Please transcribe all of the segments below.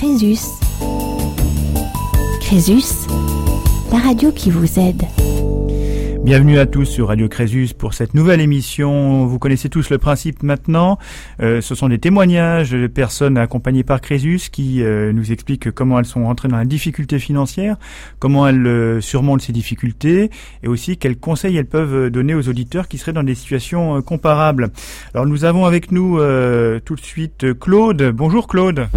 Crésus. Crésus, la radio qui vous aide. Bienvenue à tous sur Radio Crésus pour cette nouvelle émission. Vous connaissez tous le principe maintenant. Euh, ce sont des témoignages de personnes accompagnées par Crésus qui euh, nous expliquent comment elles sont entrées dans la difficulté financière, comment elles euh, surmontent ces difficultés et aussi quels conseils elles peuvent donner aux auditeurs qui seraient dans des situations comparables. Alors nous avons avec nous tout de suite Claude. Bonjour Claude.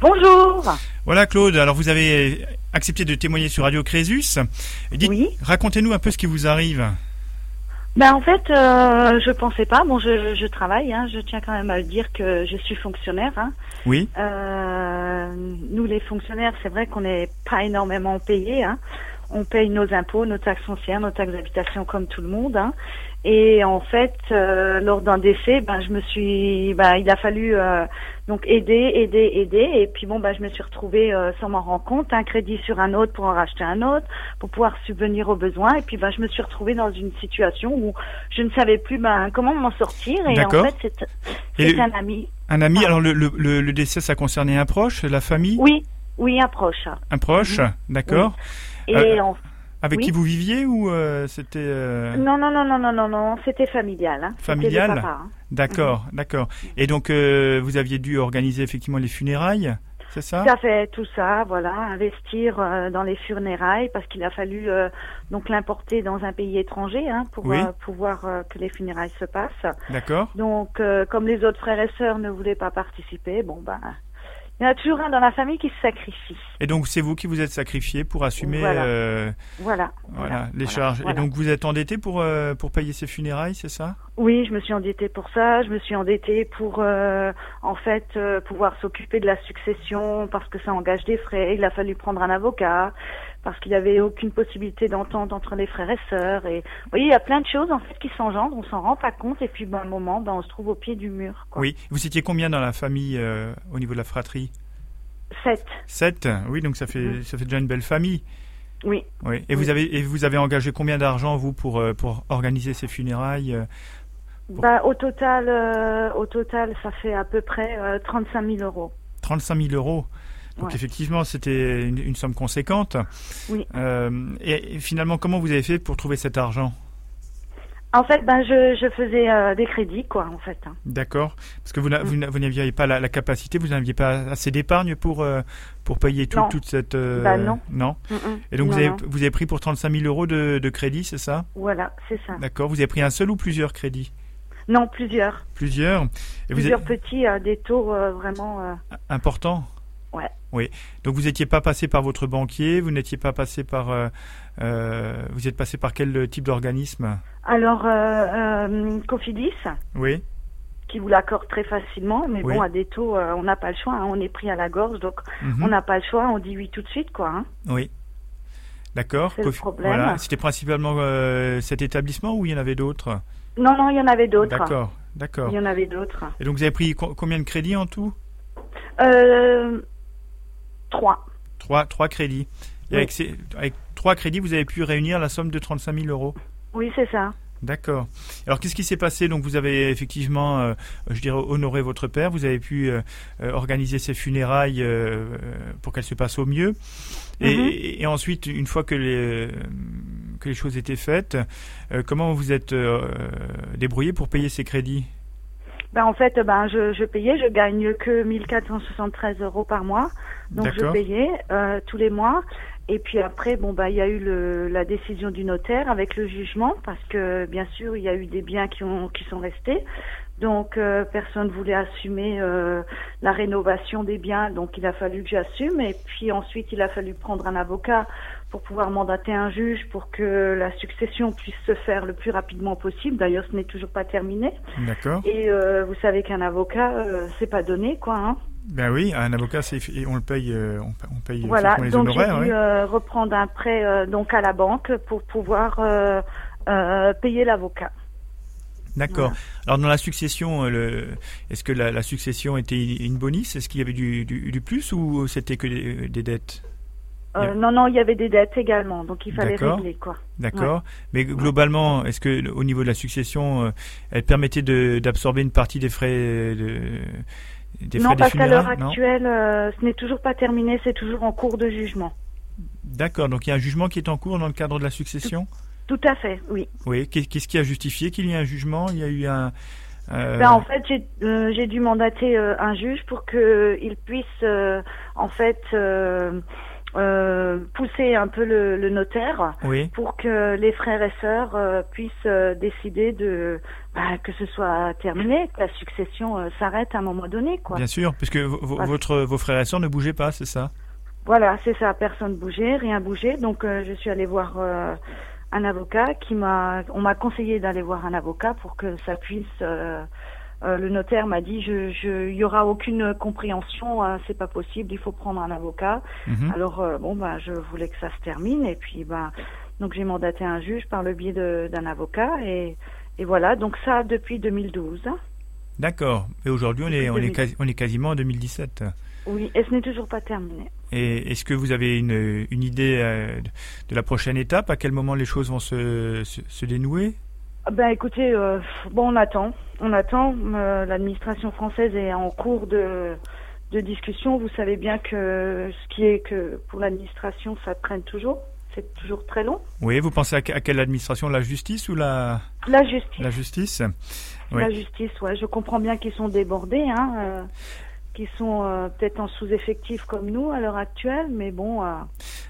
Bonjour. Voilà Claude, alors vous avez accepté de témoigner sur Radio Crésus. oui. Racontez-nous un peu ce qui vous arrive. Ben en fait, euh, je pensais pas. Bon, je, je travaille. Hein, je tiens quand même à le dire que je suis fonctionnaire. Hein. Oui. Euh, nous, les fonctionnaires, c'est vrai qu'on n'est pas énormément payés. Hein. On paye nos impôts, nos taxes foncières, nos taxes d'habitation comme tout le monde. Hein. Et en fait, euh, lors d'un décès, ben je me suis, ben il a fallu euh, donc aider, aider, aider. Et puis bon, ben je me suis retrouvée euh, sans m'en rendre compte, un crédit sur un autre pour en racheter un autre, pour pouvoir subvenir aux besoins. Et puis ben je me suis retrouvée dans une situation où je ne savais plus ben comment m'en sortir. Et en fait, c'est un ami. Un ami. Alors le, le, le, décès, ça concernait un proche, la famille? Oui, oui, un proche. Un proche, mhm. d'accord. Et en avec qui vous viviez ou euh, c'était euh, Non non non non non non non, c'était familial. Hein. Familial. Hein. D'accord, mhm. d'accord. Et donc euh, vous aviez dû organiser effectivement les funérailles, c'est ça? Ça fait tout ça, voilà, investir dans les funérailles parce qu'il a fallu donc l'importer dans un pays étranger hein, pour pouvoir que les funérailles se passent. D'accord. Donc comme les autres frères et sœurs ne voulaient pas participer, bon ben il y en a toujours un dans la famille qui se sacrifie. Et donc c'est vous qui vous êtes sacrifié pour assumer voilà. Euh, voilà. voilà. les charges. Et donc vous êtes endetté pour euh, pour payer ces funérailles, c'est ça? Oui, je me suis endetté pour ça. Je me suis endetté pour euh, en fait euh, pouvoir s'occuper de la succession parce que ça engage des frais. Il a fallu prendre un avocat parce qu'il n'y avait aucune possibilité d'entente entre les frères et sœurs. Et vous voyez, il y a plein de choses en fait qui s'engendrent, on s'en rend pas compte, et puis ben, un moment, ben, on se trouve au pied du mur. Quoi. Oui, vous étiez combien dans la famille au niveau de la fratrie? Sept. Sept, oui, donc ça fait, mm. ça fait déjà une belle famille. Oui. oui. Et, Vous avez, et vous avez engagé combien d'argent, vous, pour, euh, pour organiser ces funérailles euh, bah, au, total, euh, au total, ça fait à peu près 35 000 euros. 35 000 euros donc effectivement, c'était une, somme conséquente. Oui. et, finalement, comment vous avez fait pour trouver cet argent? En fait, ben, je, je faisais euh, des crédits, quoi, en fait. Hein. D'accord. Parce que vous, n'aviez pas la, capacité, vous n'aviez pas assez d'épargne pour, euh, pour payer tout, toute cette... Euh, ben, non. Non. Et donc, vous, avez, vous avez pris pour 35 000 euros de, de crédit, c'est ça? Voilà, c'est ça. D'accord. Vous avez pris un seul ou plusieurs crédits? Non, plusieurs. Plusieurs. Et plusieurs petits, des taux vraiment... Importants? Ouais. Oui. Donc vous n'étiez pas passé par votre banquier, vous n'étiez pas passé par, euh, euh, vous êtes passé par quel type d'organisme? Alors euh, Cofidis. Oui. Qui vous l'accorde très facilement, mais bon à des taux, on n'a pas le choix, hein. on est pris à la gorge, donc mhm. on n'a pas le choix, on dit oui tout de suite, quoi. Hein. Oui. D'accord. Voilà. C'était principalement cet établissement ou il y en avait d'autres? Non, non, il y en avait d'autres. D'accord, d'accord. Il y en avait d'autres. Et donc vous avez pris combien de crédits en tout? Euh, Trois. Trois, trois crédits. Et avec, avec trois crédits, vous avez pu réunir la somme de 35 000 euros Oui, c'est ça. D'accord. Alors qu'est-ce qui s'est passé? Donc vous avez effectivement, euh, je dirais, honoré votre père. Vous avez pu euh, euh, organiser ses funérailles pour qu'elles se passent au mieux. Et, mhm. et, ensuite, une fois que les que les choses étaient faites, comment vous êtes débrouillé pour payer ces crédits? Ben en fait, ben je, je payais, je gagne que 1473 euros par mois, donc je payais euh, tous les mois. Et puis après, bon bah il y a eu le, la décision du notaire avec le jugement, parce que bien sûr il y a eu des biens qui ont qui sont restés. Donc euh, personne voulait assumer euh, la rénovation des biens, donc il a fallu que j'assume. Et puis ensuite il a fallu prendre un avocat pour pouvoir mandater un juge pour que la succession puisse se faire le plus rapidement possible. D'ailleurs, ce n'est toujours pas terminé. D'accord. Et euh, vous savez qu'un avocat, euh, c'est pas donné, quoi. Hein. Ben oui, un avocat, c'est on le paye, euh, on, paye voilà, les donc honoraires. J'ai dû reprendre un prêt donc à la banque pour pouvoir payer l'avocat. D'accord. Alors dans la succession, est-ce que la, succession était une bonus? Est-ce qu'il y avait du, du, plus ou c'était que des dettes? Euh, non, non, il y avait des dettes également, donc il fallait régler quoi. D'accord. Mais globalement, est-ce que au niveau de la succession, euh, elle permettait d'absorber une partie des frais de, des Non, frais parce qu'à l'heure actuelle, euh, ce n'est toujours pas terminé, c'est toujours en cours de jugement. D'accord, donc il y a un jugement qui est en cours dans le cadre de la succession? Tout à fait, oui. Oui, qu'est- qu'est-ce qui a justifié qu'il y ait un jugement? Il y a eu un... euh, Ben, en fait, j'ai euh, dû mandater euh, un juge pour qu'il puisse, en fait, euh, pousser un peu le, le notaire Oui, pour que les frères et sœurs euh, puissent euh, décider de bah, que ce soit terminé, que la succession s'arrête à un moment donné, quoi. bien sûr, puisque votre, vos frères et sœurs ne bougeaient pas, c'est ça? Voilà, c'est ça, personne bougeait, rien bougeait. Donc je suis allée voir un avocat qui m'a on m'a conseillé d'aller voir un avocat pour que ça puisse euh, le notaire m'a dit je je il y aura aucune compréhension, hein, c'est pas possible, il faut prendre un avocat. Mhm. Alors euh, bon bah je voulais que ça se termine et puis bah donc j'ai mandaté un juge par le biais d'un avocat et et voilà, donc ça depuis 2012. hein. D'accord, et aujourd'hui on est, on, est 2000. quasi- on est quasiment en 2017. Oui, et ce n'est toujours pas terminé. Et est-ce que vous avez une, une idée euh, de- la prochaine étape? À quel moment les choses vont se, se, se dénouer? Ben écoutez, euh, bon on attend, on attend. Euh, L'administration française est en cours de, de discussion. Vous savez bien que ce qui est que pour l'administration, ça traîne toujours. C'est toujours très long. Oui, vous pensez à, que- à quelle administration? La justice ou la, La justice, la justice? Oui. la justice, ouais. Je comprends bien qu'ils sont débordés, hein, euh, qu'ils sont peut-être en sous-effectif comme nous à l'heure actuelle, mais bon,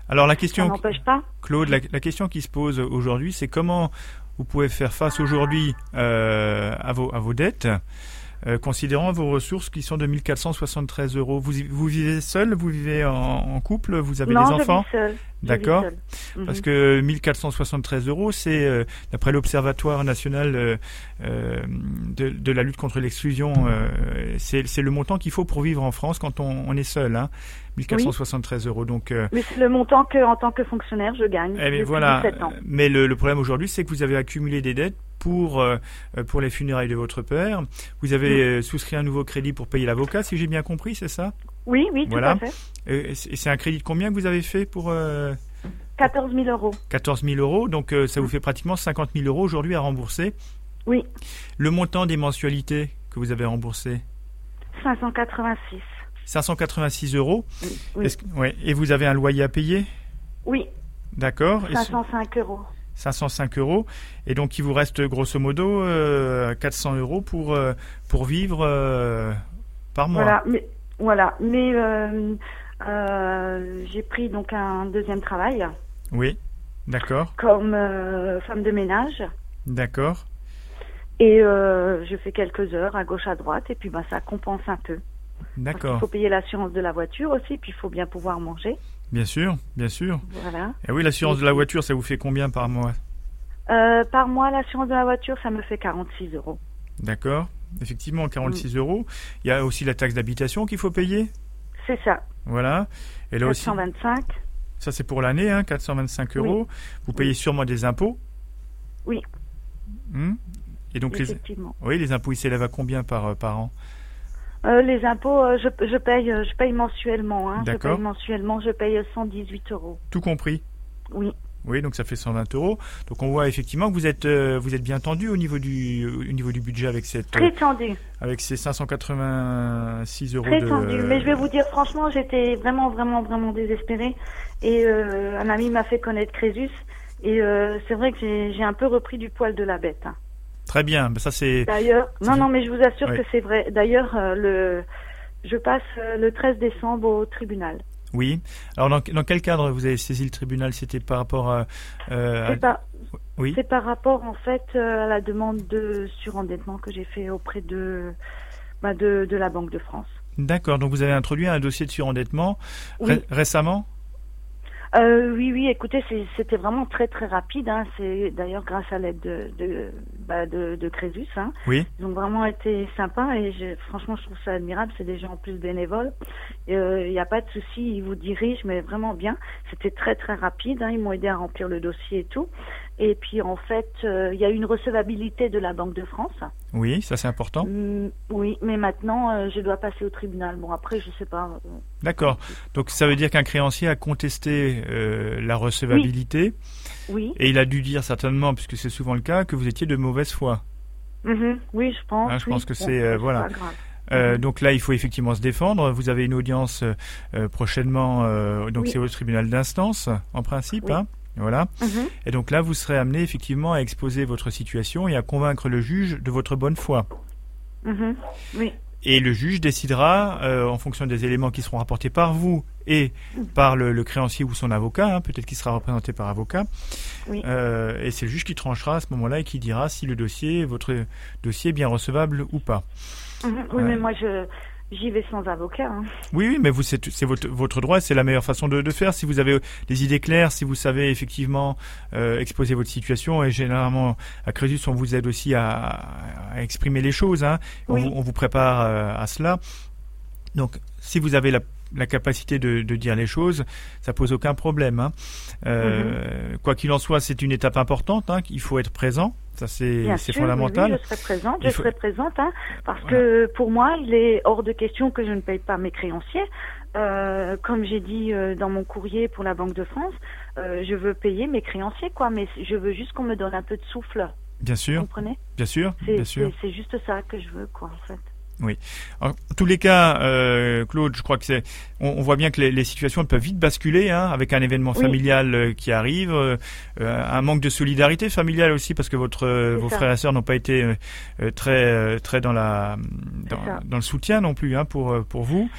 Alors la ça question, n'empêche pas. Claude, la, la question qui se pose aujourd'hui, c'est comment vous pouvez faire face aujourd'hui euh, à, vos, à vos dettes, euh, considérant vos ressources qui sont de 1473 euros. Vous, vous vivez seul, vous vivez en, en couple, vous avez non, des enfants? D'accord. Mhm. Parce que 1473 euros, c'est euh, d'après l'Observatoire national euh, de, de la lutte contre l'exclusion, c'est le montant qu'il faut pour vivre en France quand on, on est seul. Hein, 1473 euros. Donc, euh, Mais c'est le montant que, en tant que fonctionnaire, je gagne. eh depuis voilà. 17 ans. Mais le, le problème aujourd'hui, c'est que vous avez accumulé des dettes pour euh, pour les funérailles de votre père. Vous avez euh, souscrit un nouveau crédit pour payer l'avocat, si j'ai bien compris, c'est ça? Oui, oui, tout Voilà. à fait. Euh, Et c'est un crédit de combien que vous avez fait pour euh, 14 000 euros. 14 000 euros Donc, euh, ça vous fait pratiquement 50 000 euros aujourd'hui à rembourser. Oui, Le montant des mensualités que vous avez remboursé? 586. 586 euros. Oui, Est-ce que- ouais. Et vous avez un loyer à payer? Oui D'accord. Et ce- 505 euros. 505 euros. Et donc, il vous reste grosso modo euh, 400 euros pour, euh, pour vivre euh, par mois. Voilà, mais, voilà. mais euh, euh, j'ai pris donc un deuxième travail Oui. D'accord. comme euh, femme de ménage D'accord. et euh, je fais quelques heures à gauche à droite et puis ben, ça compense un peu. Il D'accord. faut payer l'assurance de la voiture aussi, puis il faut bien pouvoir manger. Bien sûr. Bien sûr. Voilà. Et oui, l'assurance de la voiture, ça vous fait combien par mois? Euh, par mois, l'assurance de la voiture, ça me fait 46 euros. D'accord. Effectivement, 46 Mm. euros. Il y a aussi la taxe d'habitation qu'il faut payer? C'est ça, Voilà. Et là aussi, 425. ça c'est pour l'année, hein, 425 euros. Vous payez sûrement des impôts? Oui. Hmm Et donc les, Effectivement. oui, les impôts ils s'élèvent à combien par, euh, par an? Euh, les impôts, euh, je, je paye, euh, je paye mensuellement. Hein. Je D'accord. paye mensuellement, je paye 118 euros. Tout compris. Oui, Oui, donc ça fait 120 euros. Donc on voit effectivement que vous êtes euh, vous êtes bien tendu au niveau du au niveau du budget avec cette très tendu, avec ces 586 euros très de. tendu. Mais je vais vous dire franchement, j'étais vraiment, vraiment, vraiment désespérée. Et un ami m'a fait connaître Crésus. Et c'est vrai que j'ai j'ai un peu repris du poil de la bête. hein. Très bien. Ben, ça c'est D'ailleurs, non, non, mais je vous assure Oui. que c'est vrai. D'ailleurs, euh, le, je passe euh, le 13 décembre au tribunal. oui. Alors dans, dans quel cadre vous avez saisi le tribunal? C'était par rapport à, euh, C'est par, oui. c'est par rapport en fait à la demande de surendettement que j'ai fait auprès de, bah, de, de la Banque de France. D'accord. Donc vous avez introduit un dossier de surendettement Oui. ré- récemment? Euh, oui, oui, écoutez, c'est- c'était vraiment très très rapide. Hein. C'est d'ailleurs grâce à l'aide de de, bah, de, de Crésus. Hein. Oui. Ils ont vraiment été sympas et je, franchement, je trouve ça admirable. C'est des gens en plus bénévoles. Il n'y a pas de souci, ils vous dirigent, mais vraiment bien. C'était très très rapide. Hein. Ils m'ont aidé à remplir le dossier et tout. Et puis en fait, euh, il y a une recevabilité de la Banque de France. Oui, ça c'est important. Hum, oui, mais maintenant, euh, je dois passer au tribunal. Bon, après, je sais pas. euh, D'accord. Donc ça veut dire qu'un créancier a contesté la recevabilité oui, et il a dû dire certainement, puisque c'est souvent le cas, que vous étiez de mauvaise foi. Mhm. oui, je pense. Ah, je oui. pense que c'est, euh, pas voilà. grave. Euh, mhm. Donc là, il faut effectivement se défendre. Vous avez une audience euh, prochainement, donc c'est au tribunal d'instance, en principe. Hein voilà. Mhm. Et donc là, vous serez amené effectivement à exposer votre situation et à convaincre le juge de votre bonne foi. Mhm. Oui. Et le juge décidera, euh, en fonction des éléments qui seront rapportés par vous et par le, créancier ou son avocat, hein, peut-être qu'il sera représenté par avocat, euh, et c'est le juge qui tranchera à ce moment-là et qui dira si le dossier, votre dossier est bien recevable ou pas. Mhm. oui, mais moi je, J'y vais sans avocat. Hein. Oui, oui, mais vous, c'est, votre, votre droit, c'est la meilleure façon de, de, faire. Si vous avez des idées claires, si vous savez effectivement euh, exposer votre situation, et généralement à Crésus, on vous aide aussi à, à exprimer les choses. Hein. On, vous, on, vous, prépare euh, à cela. Donc, si vous avez la la capacité de, de, dire les choses, ça pose aucun problème. Hein. Euh, mhm. Quoi qu'il en soit, c'est une étape importante. Hein, il faut être présent. Ça, c'est fondamental. Oui, je serai présente. Je serai présente hein, parce que pour moi, il est hors de question que je ne paye pas mes créanciers. Euh, comme j'ai dit euh, dans mon courrier pour la Banque de France, euh, je veux payer mes créanciers, quoi. Mais je veux juste qu'on me donne un peu de souffle. Bien sûr. Vous comprenez? Bien sûr. Bien sûr. C'est juste ça que je veux, quoi, en fait. Oui. en tous les cas, euh, Claude, je crois que c'est, on, voit bien que les, situations peuvent vite basculer, hein, avec un événement familial euh, qui arrive, euh, un manque de solidarité familiale aussi, parce que votre, vos frères et sœurs n'ont pas été très, très dans la, dans, le soutien non plus, hein, pour pour vous.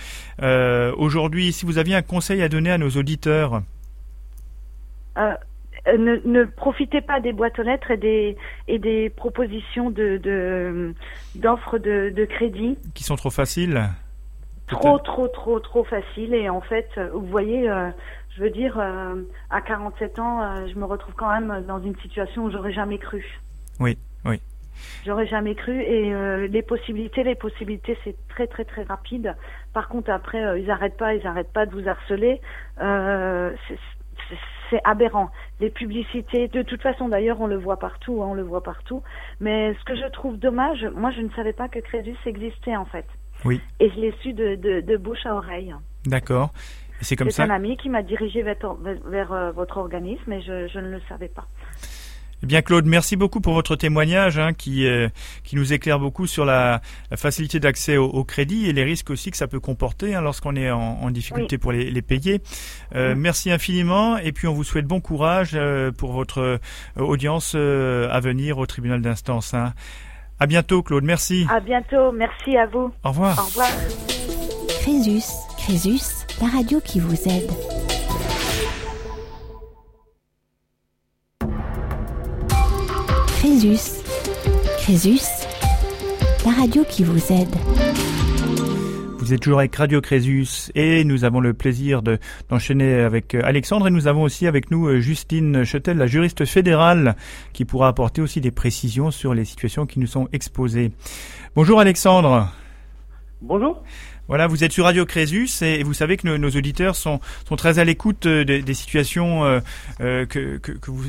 Aujourd'hui, si vous aviez un conseil à donner à nos auditeurs. Euh, ne, ne, profitez pas des boîtes aux lettres et des, et des propositions de, d'offres de, de, crédit. Qui sont trop faciles Trop, trop, trop, trop faciles. Et en fait, vous voyez, euh, je veux dire, euh, à 47 ans, je me retrouve quand même dans une situation où j'aurais jamais cru. Oui, oui. J'aurais jamais cru. Et les possibilités, les possibilités, c'est très, très, très rapide. Par contre, après, ils n'arrêtent pas, ils n'arrêtent pas de vous harceler. c'est c'est aberrant. Les publicités, de toute façon d'ailleurs, on le voit partout, hein, on le voit partout. Mais ce que je trouve dommage, moi je ne savais pas que Crédus existait en fait. Oui. Et je l'ai su de, de, bouche à oreille. D'accord. C'est comme ça. C'est un ami qui m'a dirigé vers, vers, euh, votre organisme et je, je ne le savais pas. Eh bien Claude, merci beaucoup pour votre témoignage hein, qui, euh, qui nous éclaire beaucoup sur la, facilité d'accès au, crédit et les risques aussi que ça peut comporter hein, lorsqu'on est en, difficulté pour les, les payer. Euh, merci infiniment et puis on vous souhaite bon courage euh, pour votre audience à venir au tribunal d'instance. Hein. À bientôt Claude, merci. À bientôt, merci à vous. Au revoir. Au revoir. Crésus, Crésus, la radio qui vous aide. Crésus. Crésus, la radio qui vous aide. Vous êtes toujours avec Radio Crésus et nous avons le plaisir de, d'enchaîner avec euh, Alexandre et nous avons aussi avec nous euh, Justine Chetel, la juriste fédérale, qui pourra apporter aussi des précisions sur les situations qui nous sont exposées. Bonjour Alexandre. Bonjour. Voilà, vous êtes sur Radio Crésus et vous savez que nos, auditeurs sont, sont très à l'écoute euh, des, situations euh, que, que, que, vous,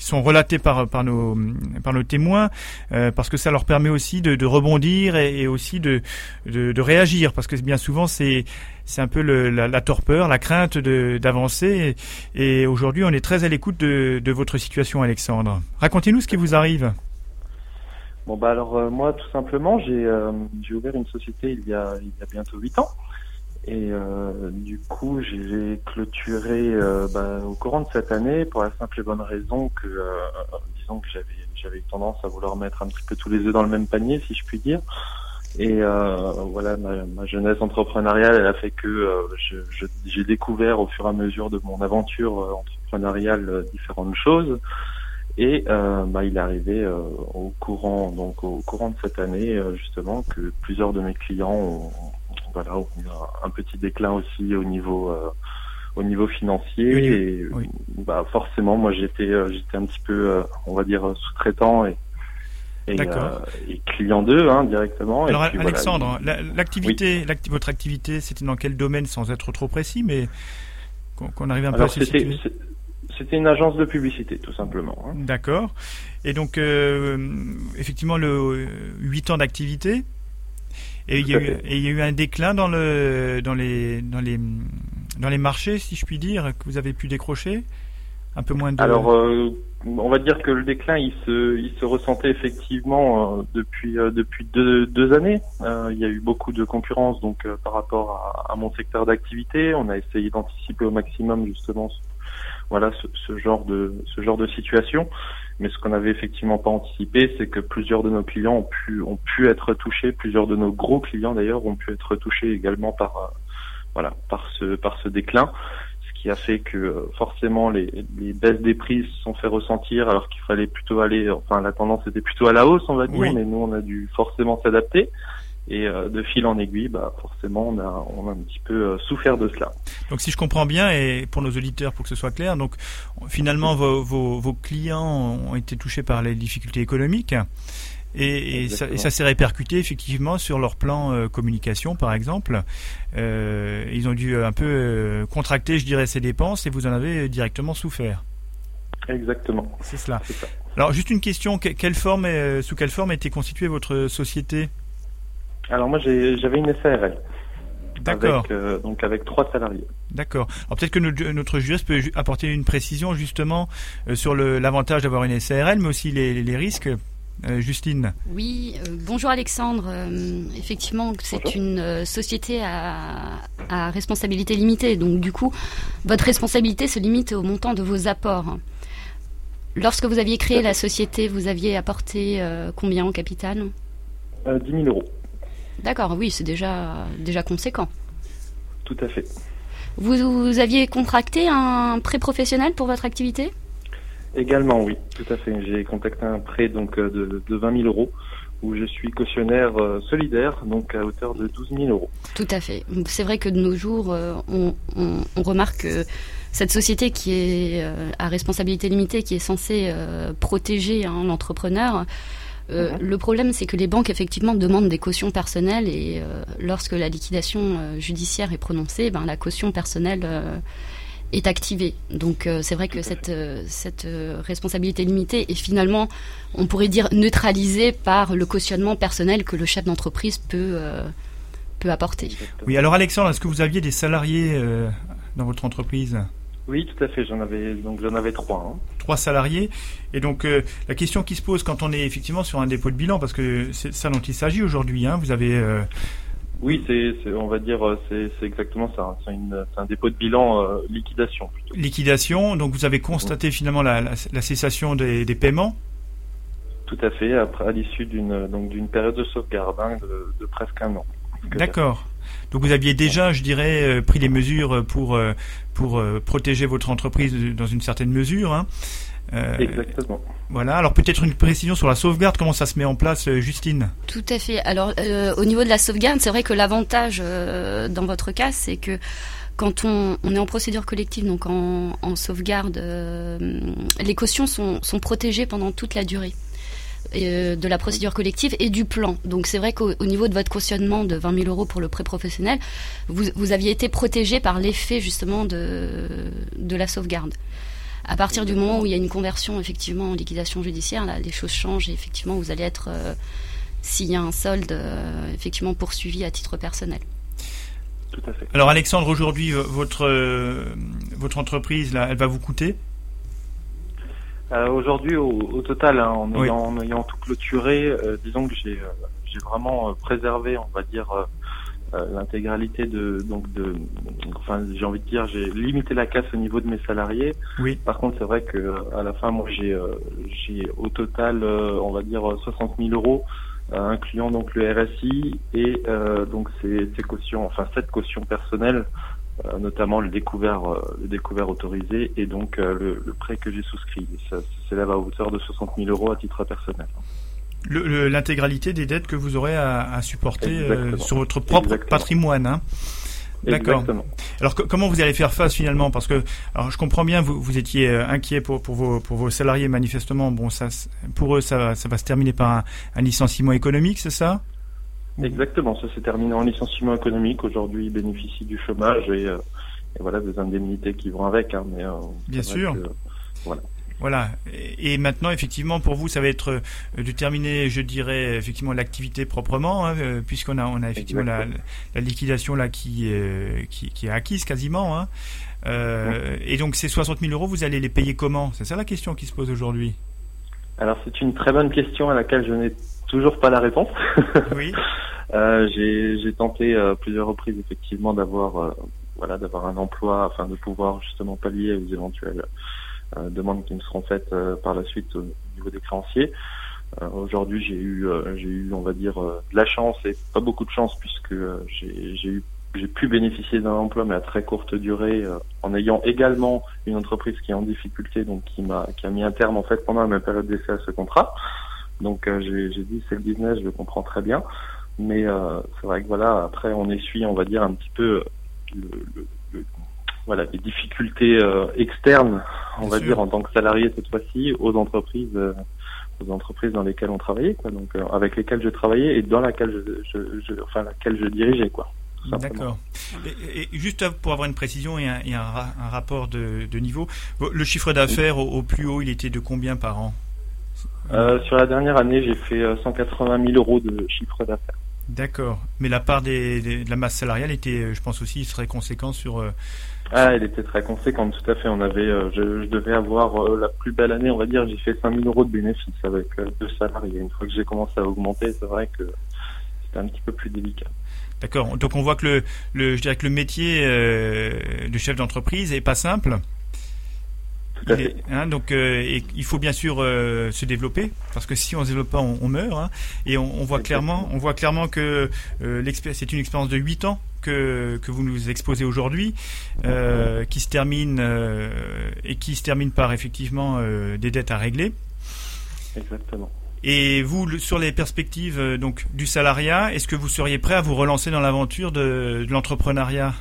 qui sont relatées par, par, nos, par nos témoins, parce que ça leur permet aussi de, de rebondir et, aussi de, de, de, réagir, parce que bien souvent c'est c'est un peu le, la, la, torpeur, la crainte d'avancer. Et, et aujourd'hui, on est très à l'écoute de, de votre situation, Alexandre. Racontez-nous ce qui vous arrive. Bon bah alors euh, moi tout simplement j'ai euh, j'ai ouvert une société il y a il y a bientôt huit ans et euh, du coup j'ai clôturé bah, au courant de cette année pour la simple et bonne raison que disons que j'avais j'avais tendance à vouloir mettre un petit peu tous les œufs dans le même panier si je puis dire. Et voilà ma, ma, jeunesse entrepreneuriale elle a fait que j'ai découvert au fur et à mesure de mon aventure entrepreneuriale différentes choses. Et euh, bah, il est arrivé euh, au courant donc au courant de cette année euh, justement que plusieurs de mes clients ont, voilà ont eu un, petit déclin aussi au niveau euh, au niveau financier et bah forcément moi j'étais j'étais un petit peu on va dire sous-traitant et et, et, client d'eux hein, directement. Alors Alexandre, l'activité, votre activité, c'était dans quel domaine sans être trop précis, mais qu'on arrive un peu à situer c'était une agence de publicité, tout simplement. Hein. D'accord. Et donc, euh, effectivement, le 8 ans d'activité. Et il, y a eu, un déclin dans, le, dans, les, dans, les, dans les marchés, si je puis dire, que vous avez pu décrocher Un peu moins de. Alors, on va dire que le déclin, il se, il se ressentait effectivement depuis depuis deux, deux années. il y a eu beaucoup de concurrence donc par rapport à, à mon secteur d'activité. On a essayé d'anticiper au maximum justement voilà ce, ce, genre de ce genre de situation. Mais ce qu'on avait effectivement pas anticipé, c'est que plusieurs de nos clients ont pu ont pu être touchés, plusieurs de nos gros clients d'ailleurs ont pu être touchés également par euh, voilà par ce par ce déclin, ce qui a fait que euh, forcément les, les baisses des prix se sont fait ressentir alors qu'il fallait plutôt aller, enfin la tendance était plutôt à la hausse on va dire, mais nous on a dû forcément s'adapter. Et euh, de fil en aiguille, bah, forcément, on a, on a un petit peu euh, souffert de cela. Donc, si je comprends bien, et pour nos auditeurs, pour que ce soit clair, donc finalement, vos, vos, vos clients ont été touchés par les difficultés économiques. Et, et, ça, et, ça, s'est répercuté effectivement sur leur plan euh, communication, par exemple. Euh, ils ont dû un peu contracter, je dirais, ces dépenses, et vous en avez directement souffert. Exactement. C'est cela. Alors, juste une question quelle forme, sous quelle forme était constituée votre société? Alors moi j'avais une SARL. D'accord. Euh, donc avec trois salariés. D'accord. Alors peut-être que notre, juriste peut apporter une précision justement euh, sur l'avantage d'avoir une SARL, mais aussi les, risques. Euh, Justine. Oui, bonjour Alexandre. effectivement, c'est une société à, à, responsabilité limitée. Donc du coup, votre responsabilité se limite au montant de vos apports. Lorsque vous aviez créé la société, vous aviez apporté combien en capital? 10 000 euros. D'accord, oui, c'est déjà, déjà conséquent. Tout à fait. Vous, aviez contracté un prêt professionnel pour votre activité? Également, oui, tout à fait. J'ai contacté un prêt donc euh, de, de 20 000 euros où je suis cautionnaire euh, solidaire, donc à hauteur de 12 000 euros. Tout à fait. C'est vrai que de nos jours, euh, on, remarque que cette société qui est à responsabilité limitée, qui est censée protéger hein, l'entrepreneur, euh, le problème, c'est que les banques, effectivement, demandent des cautions personnelles et euh, lorsque la liquidation euh, judiciaire est prononcée, ben, la caution personnelle est activée. Donc c'est vrai que cette, cette responsabilité limitée est finalement, on pourrait dire, neutralisée par le cautionnement personnel que le chef d'entreprise peut, peut apporter. Oui, alors Alexandre, est-ce que vous aviez des salariés dans votre entreprise? Oui, tout à fait. J'en avais donc j'en avais trois. Hein. Trois salariés. Et donc euh, la question qui se pose quand on est effectivement sur un dépôt de bilan, parce que c'est ça dont il s'agit aujourd'hui. Hein, vous avez. Euh, oui, c'est, on va dire, euh, c'est, exactement ça. C'est, un dépôt de bilan liquidation. Plutôt. Liquidation. Donc vous avez constaté finalement la, la, cessation des, des, paiements? Tout à fait. Après, à l'issue d'une donc d'une période de sauvegarde hein, de, de presque un an. D'accord. Donc vous aviez déjà, je dirais, euh, pris les mesures pour euh, pour euh, protéger votre entreprise dans une certaine mesure. Hein. Exactement. Voilà. Alors peut-être une précision sur la sauvegarde. Comment ça se met en place, Justine? Tout à fait. Alors au niveau de la sauvegarde, c'est vrai que l'avantage dans votre cas, c'est que quand on, est en procédure collective, donc en, sauvegarde, les cautions sont, sont protégées pendant toute la durée. Euh, de la procédure collective et du plan. Donc c'est vrai qu'au niveau de votre cautionnement de 20 000 euros pour le prêt professionnel, vous, vous aviez été protégé par l'effet justement de, de la sauvegarde. À partir du moment où il y a une conversion effectivement en liquidation judiciaire, là, les choses changent et effectivement vous allez être, euh, s'il y a un solde, euh, effectivement poursuivi à titre personnel. Tout à fait. Alors Alexandre, aujourd'hui, votre, votre entreprise, là, elle va vous coûter euh, Aujourd'hui, au, au, total, hein, en, ayant, en, ayant, tout clôturé, euh, disons que j'ai euh, j'ai vraiment euh, préservé, on va dire, l'intégralité de donc de enfin j'ai envie de dire j'ai limité la casse au niveau de mes salariés. Oui. Par contre, c'est vrai que à la fin, moi j'ai j'ai au total, on va dire 60 000 euros incluant donc le RSI et euh, donc ces, ces, cautions, enfin cette caution personnelle euh, notamment le découvert, euh, le découvert autorisé et donc euh, le, le, prêt que j'ai souscrit. Ça s'élève à hauteur de 60 000 euros à titre personnel. L'intégralité des dettes que vous aurez à, à supporter sur votre propre patrimoine. Hein. D'accord. Alors comment vous allez faire face finalement? Parce que alors je comprends bien, vous, vous étiez inquiet pour, pour, vos, pour vos salariés manifestement. Bon, ça, pour eux, ça, ça va se terminer par un, un licenciement économique, c'est ça? Exactement, ça s'est terminé en licenciement économique. Aujourd'hui, ils bénéficient du chômage et, euh, et, voilà des indemnités qui vont avec. Hein, mais, euh, Bien sûr. voilà. Voilà. Et maintenant, effectivement, pour vous, ça va être euh, de terminer, je dirais, effectivement, l'activité proprement, hein, euh, puisqu'on a, on a effectivement la, liquidation là qui, qui, qui, est acquise quasiment. Hein. Et donc, ces 60 000 euros, vous allez les payer comment? C'est ça la question qui se pose aujourd'hui. Alors, c'est une très bonne question à laquelle je n'ai toujours pas la réponse. Oui. j'ai tenté plusieurs reprises effectivement d'avoir voilà d'avoir un emploi afin de pouvoir justement pallier aux éventuels euh, demandes qui me seront faites euh, par la suite au niveau des créanciers. Euh, aujourd'hui, j'ai eu, j'ai eu, on va dire, de la chance et pas beaucoup de chance puisque j'ai eu j'ai pu bénéficier d'un emploi mais à très courte durée en ayant également une entreprise qui est en difficulté donc qui m'a qui a mis un terme en fait pendant ma période d'essai à ce contrat donc j'ai dit c'est le business je le comprends très bien mais c'est vrai que voilà après on essuie on va dire un petit peu le, le, voilà les difficultés euh, externes, on va dire en tant que salarié cette fois-ci, aux entreprises, euh, aux entreprises dans lesquelles on travaillait, quoi, donc euh, avec lesquelles je travaillais et dans laquelle je, je, je enfin laquelle je dirigeais, quoi. D'accord. Et, juste pour avoir une précision et un, et un, un rapport de, de, niveau, le chiffre d'affaires au, plus haut, il était de combien par an? Euh, Sur la dernière année, j'ai fait 180 000 euros de chiffre d'affaires. D'accord. Mais la part des, de la masse salariale était, je pense aussi, très conséquente sur, ah, elle était très conséquente, tout à fait. On avait, euh, je, je, devais avoir euh, la plus belle année, on va dire. J'ai fait 5000 euros de bénéfices avec euh, deux salariés. Une fois que j'ai commencé à augmenter, c'est vrai que c'était un petit peu plus délicat. D'accord. Donc on voit que le, le, je dirais que le métier de chef d'entreprise est pas simple. Hein, donc euh, il faut bien sûr euh, se développer parce que si on se développe pas, on, meurt. Hein. et on, voit clairement, on voit clairement que euh, c'est une expérience de 8 ans que, que vous nous exposez aujourd'hui, qui se termine et qui se termine par effectivement des dettes à régler. Exactement. Et vous, sur les perspectives donc du salariat, est-ce que vous seriez prêt à vous relancer dans l'aventure de l'entrepreneuriat?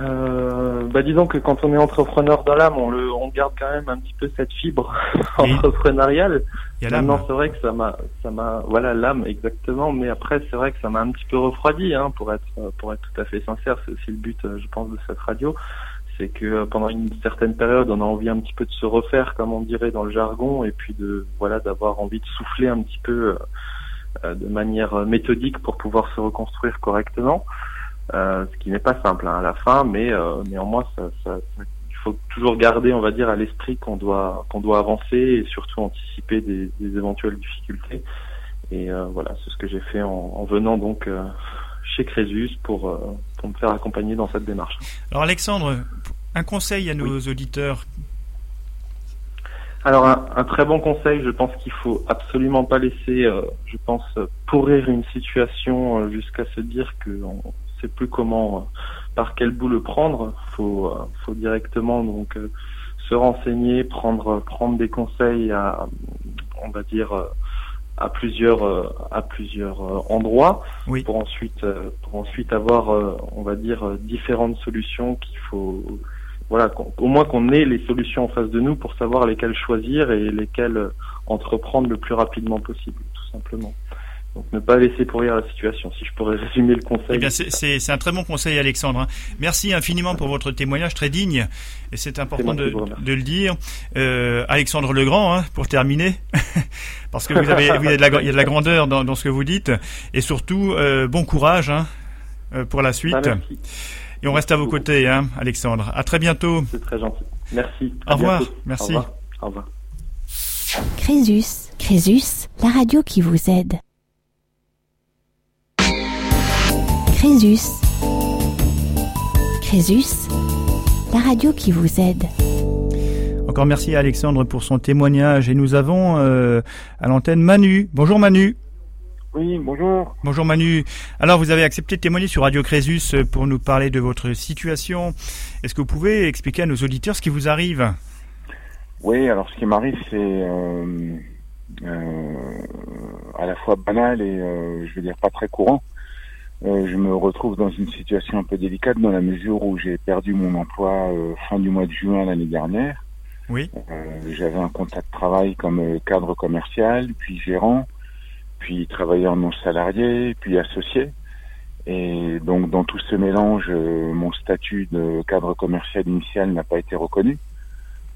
Euh, bah disons que quand on est entrepreneur dans l'âme, on le, on garde quand même un petit peu cette fibre entrepreneuriale. Maintenant, c'est vrai que ça m'a, ça m'a, voilà l'âme exactement. Mais après, c'est vrai que ça m'a un petit peu refroidi, hein, pour être, pour être tout à fait sincère. C'est aussi le but, euh, je pense, de cette radio, c'est que euh, pendant une certaine période, on a envie un petit peu de se refaire, comme on dirait dans le jargon, et puis de, voilà, d'avoir envie de souffler un petit peu euh, de manière méthodique pour pouvoir se reconstruire correctement. Euh, ce qui n'est pas simple hein, à la fin, mais euh, néanmoins, ça, ça, il faut toujours garder, on va dire, à l'esprit qu'on doit qu'on doit avancer et surtout anticiper des, des éventuelles difficultés. Et euh, voilà, c'est ce que j'ai fait en, en, venant donc chez Crésus pour pour me faire accompagner dans cette démarche. Alors Alexandre, un conseil à nos auditeurs? Alors un, un, très bon conseil, je pense qu'il faut absolument pas laisser, je pense, pourrir une situation jusqu'à se dire que plus comment, euh, par quel bout le prendre. Faut, euh, faut directement donc euh, se renseigner, prendre, prendre des conseils à, on va dire, à plusieurs, à plusieurs endroits pour ensuite, pour ensuite avoir, on va dire, différentes solutions qu'il faut, voilà, au moins qu'on ait les solutions en face de nous pour savoir lesquelles choisir et lesquelles entreprendre le plus rapidement possible, tout simplement. Donc ne pas laisser pourrir la situation, si je pourrais résumer le conseil. Eh c'est un très bon conseil, Alexandre. Hein. Merci infiniment pour votre témoignage très digne, et c'est important de, de, le dire. Euh, Alexandre Legrand, hein, pour terminer, parce que vous avez, il, y a de la, il y a de la grandeur dans, dans, ce que vous dites, et surtout euh, bon courage hein, euh, pour la suite. Ah, et on reste à vos côtés, hein, Alexandre. À très bientôt. C'est très gentil. Merci. Au revoir. Merci. Au revoir. Au revoir. Crésus, Crésus, la radio qui vous aide. Crésus. Crésus, la radio qui vous aide. Encore merci à Alexandre pour son témoignage et nous avons euh, à l'antenne Manu. Bonjour Manu. Oui, bonjour. Bonjour Manu. Alors vous avez accepté de témoigner sur Radio Crésus pour nous parler de votre situation. Est-ce que vous pouvez expliquer à nos auditeurs ce qui vous arrive? Oui, alors ce qui m'arrive c'est euh, euh, à la fois banal et je veux dire pas très courant. Euh, je me retrouve dans une situation un peu délicate dans la mesure où j'ai perdu mon emploi euh, fin du mois de juin l'année dernière. Oui. Euh, J'avais un contrat de travail comme cadre commercial, puis gérant, puis travailleur non salarié, puis associé. Et donc dans tout ce mélange, mon statut de cadre commercial initial n'a pas été reconnu.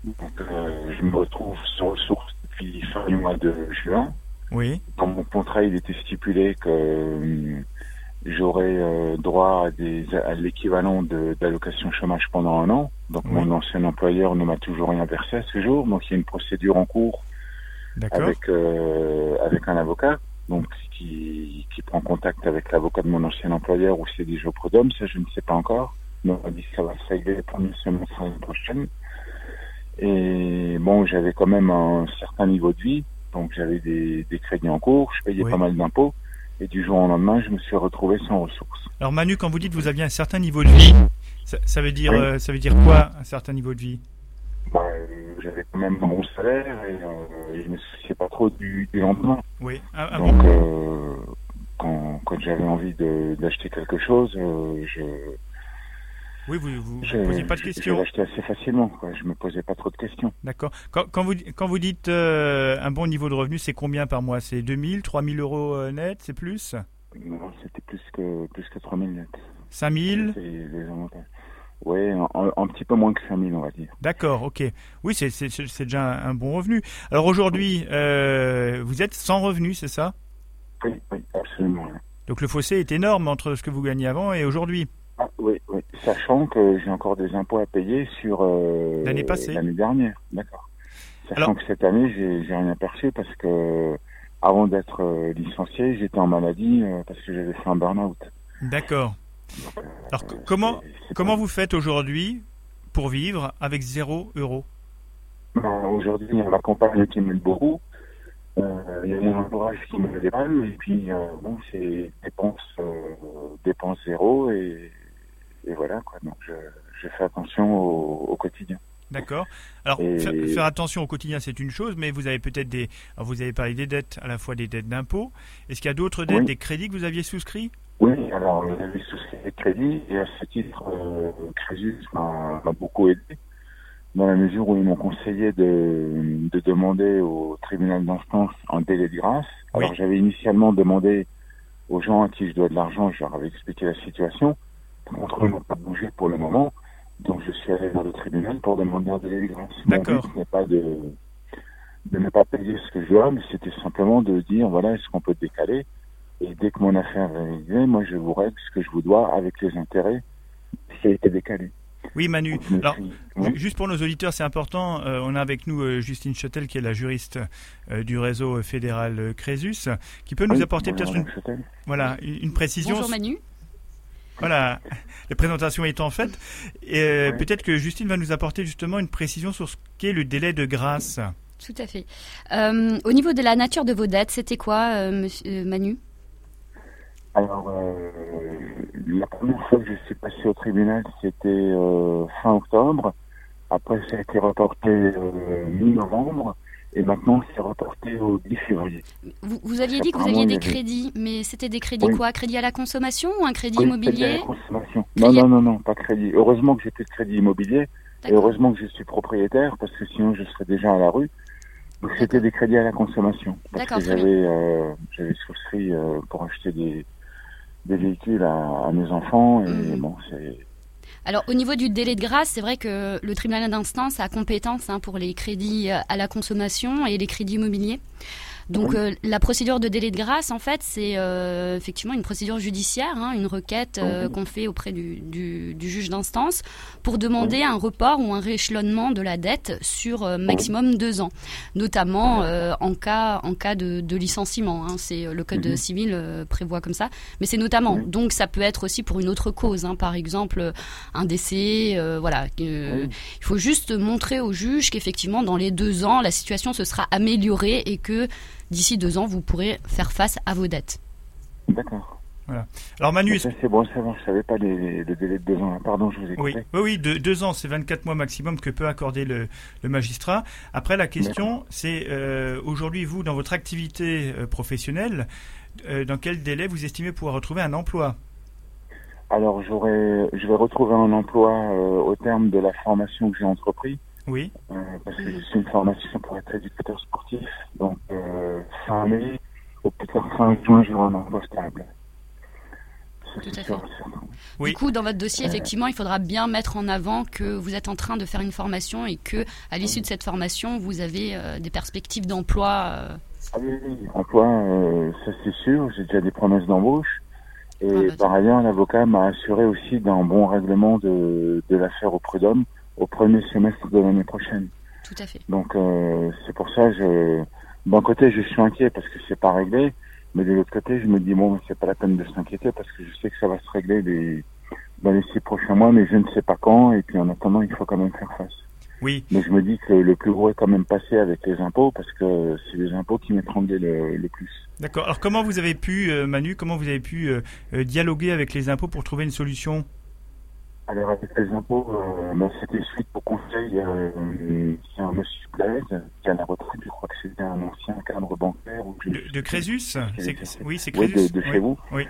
Donc, je me retrouve sans ressources depuis fin du mois de juin. Oui. Dans mon contrat, il était stipulé que euh, j'aurais euh, droit à, des, à l'équivalent d'allocation chômage pendant un an. Donc, mon ancien employeur ne m'a toujours rien versé à ce jour. Donc, il y a une procédure en cours avec, avec un avocat. Donc, qui, qui prend contact avec l'avocat de mon ancien employeur ou c'est des prud'homme, ça je ne sais pas encore. Mais on m'a dit que ça va se régler la première semaine prochaine. Et bon, j'avais quand même un certain niveau de vie, donc j'avais des, des crédits en cours, je payais pas mal d'impôts, et du jour au lendemain, je me suis retrouvé sans ressources. Alors Manu, quand vous dites que vous aviez un certain niveau de vie, ça, veut dire euh, ça veut dire quoi un certain niveau de vie? Bah, J'avais quand même un bon salaire et euh, je me souciais pas trop du, du lendemain. Oui. Ah, ah donc euh, quand, quand j'avais envie d'acheter quelque chose, euh, je oui, vous ne posiez pas de questions. Je l'achetais assez facilement, quoi. je me posais pas trop de questions. D'accord. Quand, quand, vous, quand vous dites euh, un bon niveau de revenu, c'est combien par mois? C'est 2000, 3000 euros euh, net, c'est plus? Non, c'était plus que, plus que 3000 net. 5000 Oui, un, petit peu moins que 5000, on va dire. D'accord, ok. Oui, c'est déjà un, bon revenu. Alors aujourd'hui, euh, vous êtes sans revenu, c'est ça? Oui, oui, absolument. Donc le fossé est énorme entre ce que vous gagnez avant et aujourd'hui ah, oui, oui, sachant que j'ai encore des impôts à payer sur euh, l'année passée, l'année dernière, d'accord. Sachant que cette année, j'ai, rien perçu parce que avant d'être euh, licencié, j'étais en maladie euh, parce que j'avais fait un burn-out. D'accord. Alors comment comment vous faites aujourd'hui pour vivre avec zéro euro? Ben, Aujourd'hui, il y a ma compagne qui m'aide beaucoup. Il y a mon entourage qui me dépanne et puis bon, c'est dépenses dépenses zéro et et voilà quoi. Donc je, je fais attention au, au quotidien. D'accord. Alors faire, attention au quotidien c'est une chose, mais vous avez peut-être des, vous avez parlé des dettes, à la fois des dettes d'impôts. Est-ce qu'il y a d'autres dettes, des crédits que vous aviez souscrits? Oui, alors j'avais souscrit des crédits et à ce titre, euh, Crésus m'a beaucoup aidé dans la mesure où ils m'ont conseillé de, de, demander au tribunal d'instance un délai de grâce. Alors j'avais initialement demandé aux gens à qui je dois de l'argent, je leur avais expliqué la situation. Contre eux n'ont pas bougé pour le moment. Donc je suis allé vers le tribunal pour demander un grâce. D'accord. Mon but n'est pas de, de ne pas payer ce que je dois, mais c'était simplement de dire, voilà, est-ce qu'on peut décaler? Et dès que mon affaire est réalisée, moi je vous règle ce que je vous dois avec les intérêts qui a été décalé. Oui, Manu. Alors, juste pour nos auditeurs, c'est important. Euh, on a avec nous euh, Justine Chotel, qui est la juriste euh, du réseau fédéral Crésus, qui peut nous apporter peut-être une, voilà, une précision. Bonjour Manu. Voilà, les présentations étant faites, et euh, peut-être que Justine va nous apporter justement une précision sur ce qu'est le délai de grâce. Tout à fait. Euh, au niveau de la nature de vos dettes, c'était quoi, euh, monsieur Manu? Alors, la première fois que je suis passé au tribunal, c'était fin octobre. Après, ça a été reporté mi-novembre. Et maintenant, c'est reporté au 10 février. Vous, aviez dit que vous aviez des crédits, mais c'était des crédits quoi? Crédit à la consommation ou un crédit immobilier à la consommation. Non, non, non, non, pas crédit. Heureusement que j'ai plus de crédit immobilier. Et heureusement que je suis propriétaire, parce que sinon je serais déjà à la rue. Donc c'était des crédits à la consommation. Parce que j'avais, euh, souscrit euh, pour acheter des, des véhicules à, mes enfants. Et mmh. bon, c'est alors au niveau du délai de grâce, c'est vrai que le tribunal d'instance a compétence hein, pour les crédits euh, à la consommation et les crédits immobiliers. Donc euh, la procédure de délai de grâce, en fait, c'est euh, effectivement une procédure judiciaire, hein, une requête euh, qu'on fait auprès du, du, du juge d'instance pour demander un report ou un rééchelonnement de la dette sur maximum deux ans, notamment en cas en cas de, de licenciement. Hein, c'est le code mhm. civil prévoit comme ça, mais c'est notamment. Donc ça peut être aussi pour une autre cause, hein, par exemple un décès. voilà, il faut juste montrer au juge qu'effectivement dans les deux ans la situation se sera améliorée et que d'ici deux ans, vous pourrez faire face à vos dettes. D'accord. Voilà. Alors Manu, c'est bon, ça va, je savais pas les, le délai de deux ans. Pardon, je vous ai coupé. Oui, oui, oui deux, ans, c'est 24 mois maximum que peut accorder le, le magistrat. Après, la question, c'est euh, aujourd'hui, vous, dans votre activité euh, professionnelle, euh, dans quel délai vous estimez pouvoir retrouver un emploi? Alors, j'aurais, je vais retrouver un emploi au terme de la formation que j'ai entrepris. Oui. Euh, parce que c'est une formation pour être éducateur sportif. Donc, euh, fin mai, au plus tard fin juin, j'aurai un emploi stable. Tout à fait. Du coup, dans votre dossier, effectivement, il faudra bien mettre en avant que vous êtes en train de faire une formation et que, à l'issue de cette formation, vous avez des perspectives d'emploi. Ah oui, oui, emploi, ça c'est sûr. J'ai déjà des promesses d'embauche. Et ah, bah, par ailleurs, l'avocat m'a assuré aussi d'un bon règlement de, de l'affaire au prud'homme au premier semestre de l'année prochaine. Tout à fait. Donc euh, c'est pour ça, je, d'un côté, je suis inquiet parce que c'est pas réglé, mais de l'autre côté, je me dis bon, c'est pas la peine de s'inquiéter parce que je sais que ça va se régler les, dans les six prochains mois, mais je ne sais pas quand. Et puis en attendant, il faut quand même faire face. Oui. Mais je me dis que le plus gros est quand même passé avec les impôts parce que c'est les impôts qui m'étranglaient le, le, plus. D'accord. Alors comment vous avez pu, euh, Manu, comment vous avez pu euh, euh, dialoguer avec les impôts pour trouver une solution? Alors avec les impôts, ben, c'était suite au conseil. c'est un monsieur Blaise qui a la retraite. Je crois que c'était un ancien cadre bancaire. de, de Crésus Oui, c'est Crésus. Oui, de, chez vous. Oui.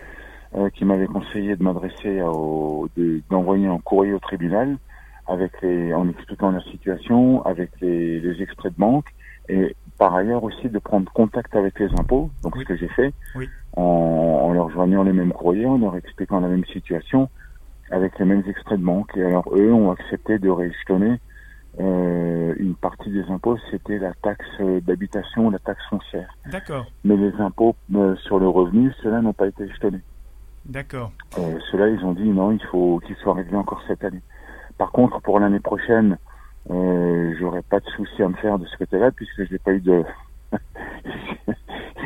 qui m'avait conseillé de m'adresser d'envoyer un courrier au tribunal avec les, en expliquant la situation, avec les, les, extraits de banque, et par ailleurs aussi de prendre contact avec les impôts, donc ce que j'ai fait, en, en, leur joignant les mêmes courriers, en leur expliquant la même situation, avec les mêmes extraits de banque. Et alors eux ont accepté de réjetonner euh, une partie des impôts, c'était la taxe d'habitation, la taxe foncière. D'accord. Mais les impôts euh, sur le revenu, ceux-là n'ont pas été jetonés. D'accord. Euh, ceux-là, ils ont dit non, il faut qu'ils soient réglés encore cette année. Par contre, pour l'année prochaine, euh, j'aurais pas de souci à me faire de ce côté-là puisque je n'ai pas eu de,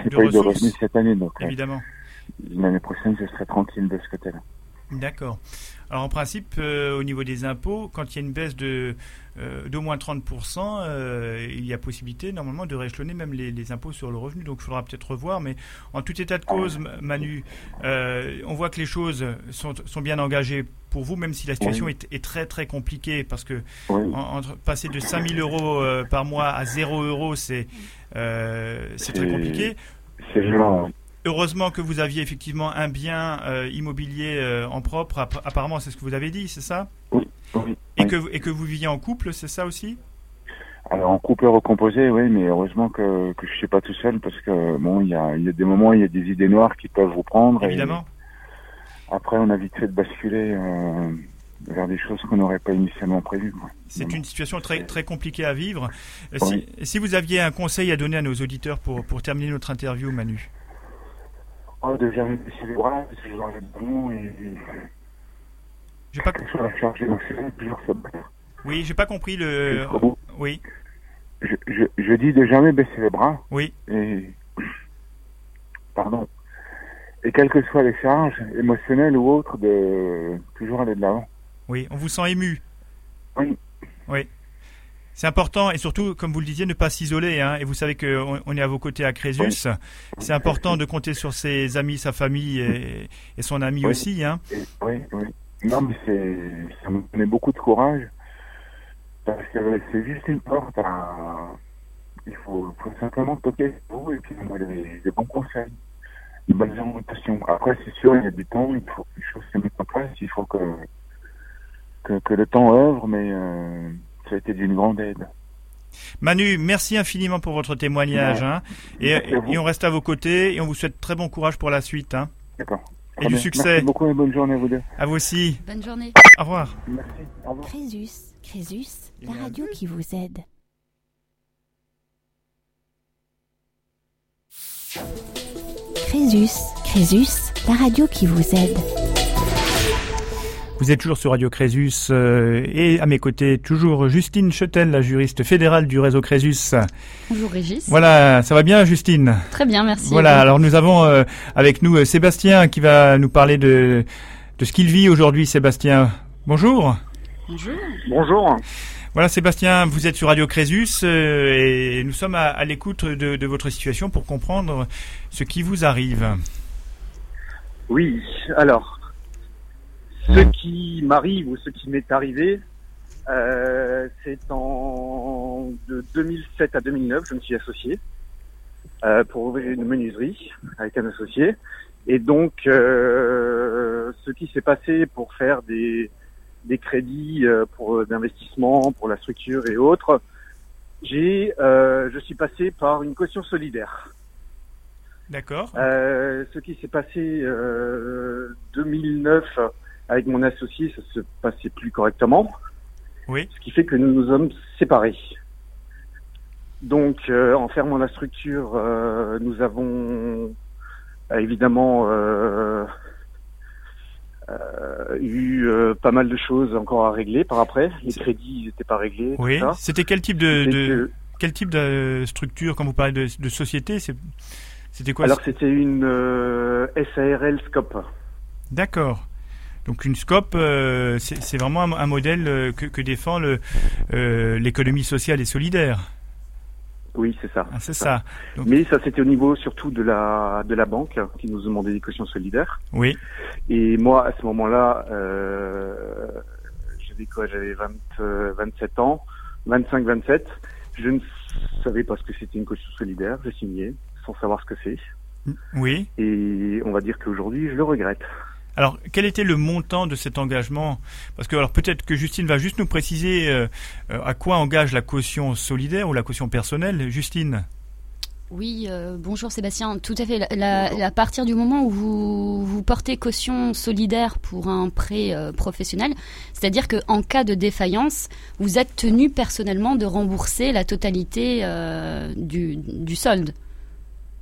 j'ai pas eu de revenus cette année. Donc, euh, évidemment. l'année prochaine, je serai tranquille de ce côté-là. D'accord. Alors en principe, euh, au niveau des impôts, quand il y a une baisse de euh, d'au moins 30%, euh, il y a possibilité normalement de réchelonner même les, impôts sur le revenu. Donc il faudra peut-être revoir. Mais en tout état de cause, Manu, on voit que les choses sont, sont, bien engagées pour vous, même si la situation est, très très compliquée, parce que entre, passer de 5000 euros par mois à 0 euros, c'est c'est très compliqué. C'est violent. Heureusement que vous aviez effectivement un bien euh, immobilier euh, en propre. Apparemment, c'est ce que vous avez dit, c'est ça? Oui. et, Que, et que vous viviez en couple, c'est ça aussi? Alors en couple recomposé, oui, mais heureusement que, que je suis pas tout seul parce que bon, il y a, y a des moments, il y a des idées noires qui peuvent vous prendre. Évidemment. après, on a vite fait de basculer euh, vers des choses qu'on n'aurait pas initialement prévues. C'est une situation très très compliquée à vivre. Si, si, vous aviez un conseil à donner à nos auditeurs pour pour terminer notre interview, Manu? Oh, de jamais baisser les bras, parce que je vais de bon et. J'ai pas compris. Oui, j'ai pas compris le. Oui. Je, je, je, dis de jamais baisser les bras. Oui. Et. Pardon. Et quelles que soient les charges, émotionnelles ou autres, de toujours aller de l'avant. Oui, on vous sent ému. Oui. Oui. C'est important et surtout, comme vous le disiez, ne pas s'isoler. Hein, et vous savez qu'on on est à vos côtés à Crésus. C'est important de compter sur ses amis, sa famille et, et son ami aussi. Hein. Oui, oui. Non, mais c'est, ça me donne beaucoup de courage parce que c'est juste une porte. À... Il faut, faut simplement toquer vous et puis des, des bons conseils, une bonne orientation. Après, c'est sûr, il y a du temps, il faut que les choses se mettent en place, il faut que, que, que le temps œuvre, mais. Euh, ça a été d'une grande aide. Manu, merci infiniment pour votre témoignage. Hein. et, on reste à vos côtés et on vous souhaite très bon courage pour la suite. Hein. D'accord. Et du succès. Merci beaucoup et bonne journée à vous deux. À vous aussi. Bonne journée. Au revoir. Merci. Au revoir. Crésus, Crésus, la radio qui vous aide. Crésus, Crésus, la radio qui vous aide. Vous êtes toujours sur Radio Crésus euh, et à mes côtés toujours Justine Chetel, la juriste fédérale du réseau Crésus. Bonjour Régis. Voilà, ça va bien Justine? Très bien, merci. Voilà, alors nous avons euh, avec nous euh, Sébastien qui va nous parler de, de ce qu'il vit aujourd'hui. Sébastien, bonjour. Bonjour. Bonjour. Voilà Sébastien, vous êtes sur Radio Crésus et nous sommes à, à l'écoute de, de votre situation pour comprendre ce qui vous arrive. Oui, alors ce qui m'arrive ou ce qui m'est arrivé, euh, c'est en de 2007 à 2009, je me suis associé euh, pour ouvrir une menuiserie avec un associé. Et donc, euh, ce qui s'est passé pour faire des, des crédits euh, pour d'investissement, pour la structure et autres, j'ai, euh, je suis passé par une caution solidaire. D'accord. ce qui s'est passé 2009 avec mon associé, ça se passait plus correctement. Oui. Ce qui fait que nous nous sommes séparés. Donc, euh, en fermant la structure, euh, nous avons euh, évidemment eu pas mal de choses encore à régler par après. Les crédits n'étaient pas réglés. Oui. C'était quel type de, quel type de structure quand vous parlez de, de société C'était quoi? Alors c'était une SARL Scope. D'accord. Donc une SCOP, c'est vraiment un, modèle que, que défend l'économie sociale et solidaire. Oui, c'est ça. Ah, c'est ça. Mais ça, c'était au niveau surtout de la de la banque qui nous demandait des cautions solidaires. Oui. Et moi, à ce moment-là, euh, j'avais quoi J'avais 27 euh, ans, 25, 27. Je ne savais pas ce que c'était une caution solidaire. J'ai signé sans savoir ce que c'est. Oui. Et on va dire qu'aujourd'hui, je le regrette. Alors, quel était le montant de cet engagement? Parce que alors peut-être que Justine va juste nous préciser euh, euh, à quoi engage la caution solidaire ou la caution personnelle. Justine oui, euh, bonjour Sébastien. Tout à fait. à partir du moment où vous, vous portez caution solidaire pour un prêt professionnel, c'est-à-dire qu'en cas de défaillance, vous êtes tenu personnellement de rembourser la totalité du, du solde.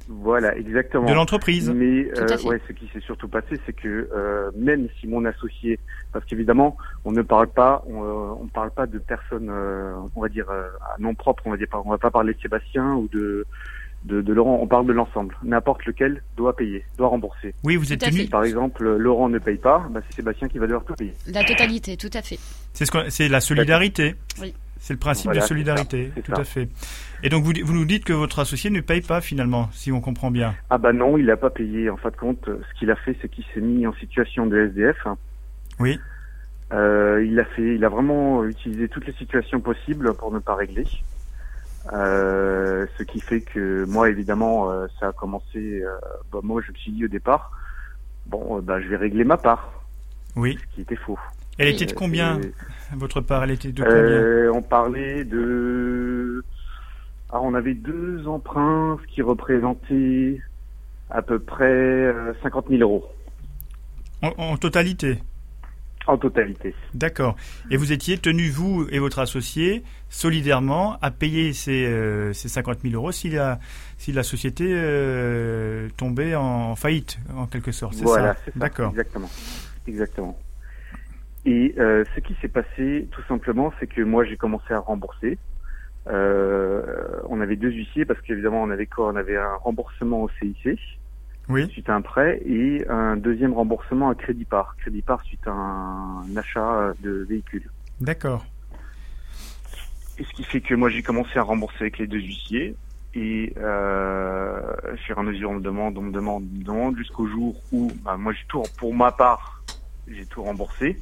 Voilà, exactement. De l'entreprise. Mais euh, ouais, ce qui s'est surtout passé, c'est que euh, même si mon associé, parce qu'évidemment, on ne parle pas, on, euh, on parle pas de personnes, euh, on va dire euh, à nom propre, on va dire, on va pas parler de Sébastien ou de de, de Laurent, on parle de l'ensemble. N'importe lequel doit payer, doit rembourser. Oui, vous êtes tenu. Par exemple, Laurent ne paye pas, bah, c'est Sébastien qui va devoir tout payer. La totalité, tout à fait. C'est ce c'est la solidarité. Oui. C'est le principe de solidarité, tout à fait. Et donc vous, vous nous dites que votre associé ne paye pas finalement, si on comprend bien. Ah bah non, il n'a pas payé. En fin de compte, ce qu'il a fait, c'est qu'il s'est mis en situation de SDF. Oui. Euh, il a fait, il a vraiment utilisé toutes les situations possibles pour ne pas régler. Euh, ce qui fait que moi, évidemment, euh, ça a commencé. Euh, bah, moi, je me suis dit au départ, bon, bah, je vais régler ma part. Oui. Ce qui était faux. Elle était de combien Votre part, elle était de combien? Euh, On parlait de. Ah, on avait deux emprunts, ce qui représentait à peu près 50 euh, 000 euros. En, totalité? En totalité. D'accord. Et vous étiez tenu, vous et votre associé, solidairement à payer ces, euh, ces 50 000 euros si la, si la société euh, tombait en faillite, en quelque sorte. C'est voilà, ça, D'accord. Exactement. Exactement. Et euh, ce qui s'est passé, tout simplement, c'est que moi, j'ai commencé à rembourser. Euh, on avait deux huissiers parce qu'évidemment, on avait quoi? On avait un remboursement au CIC oui. suite à un prêt et un deuxième remboursement à crédit par. Crédit par suite à un, achat de véhicule. D'accord. Et ce qui fait que moi, j'ai commencé à rembourser avec les deux huissiers. Et euh, et à mesure, on me demande, on me demande, on me demande, jusqu'au jour où, bah, moi, j'ai tout, pour ma part, j'ai tout remboursé.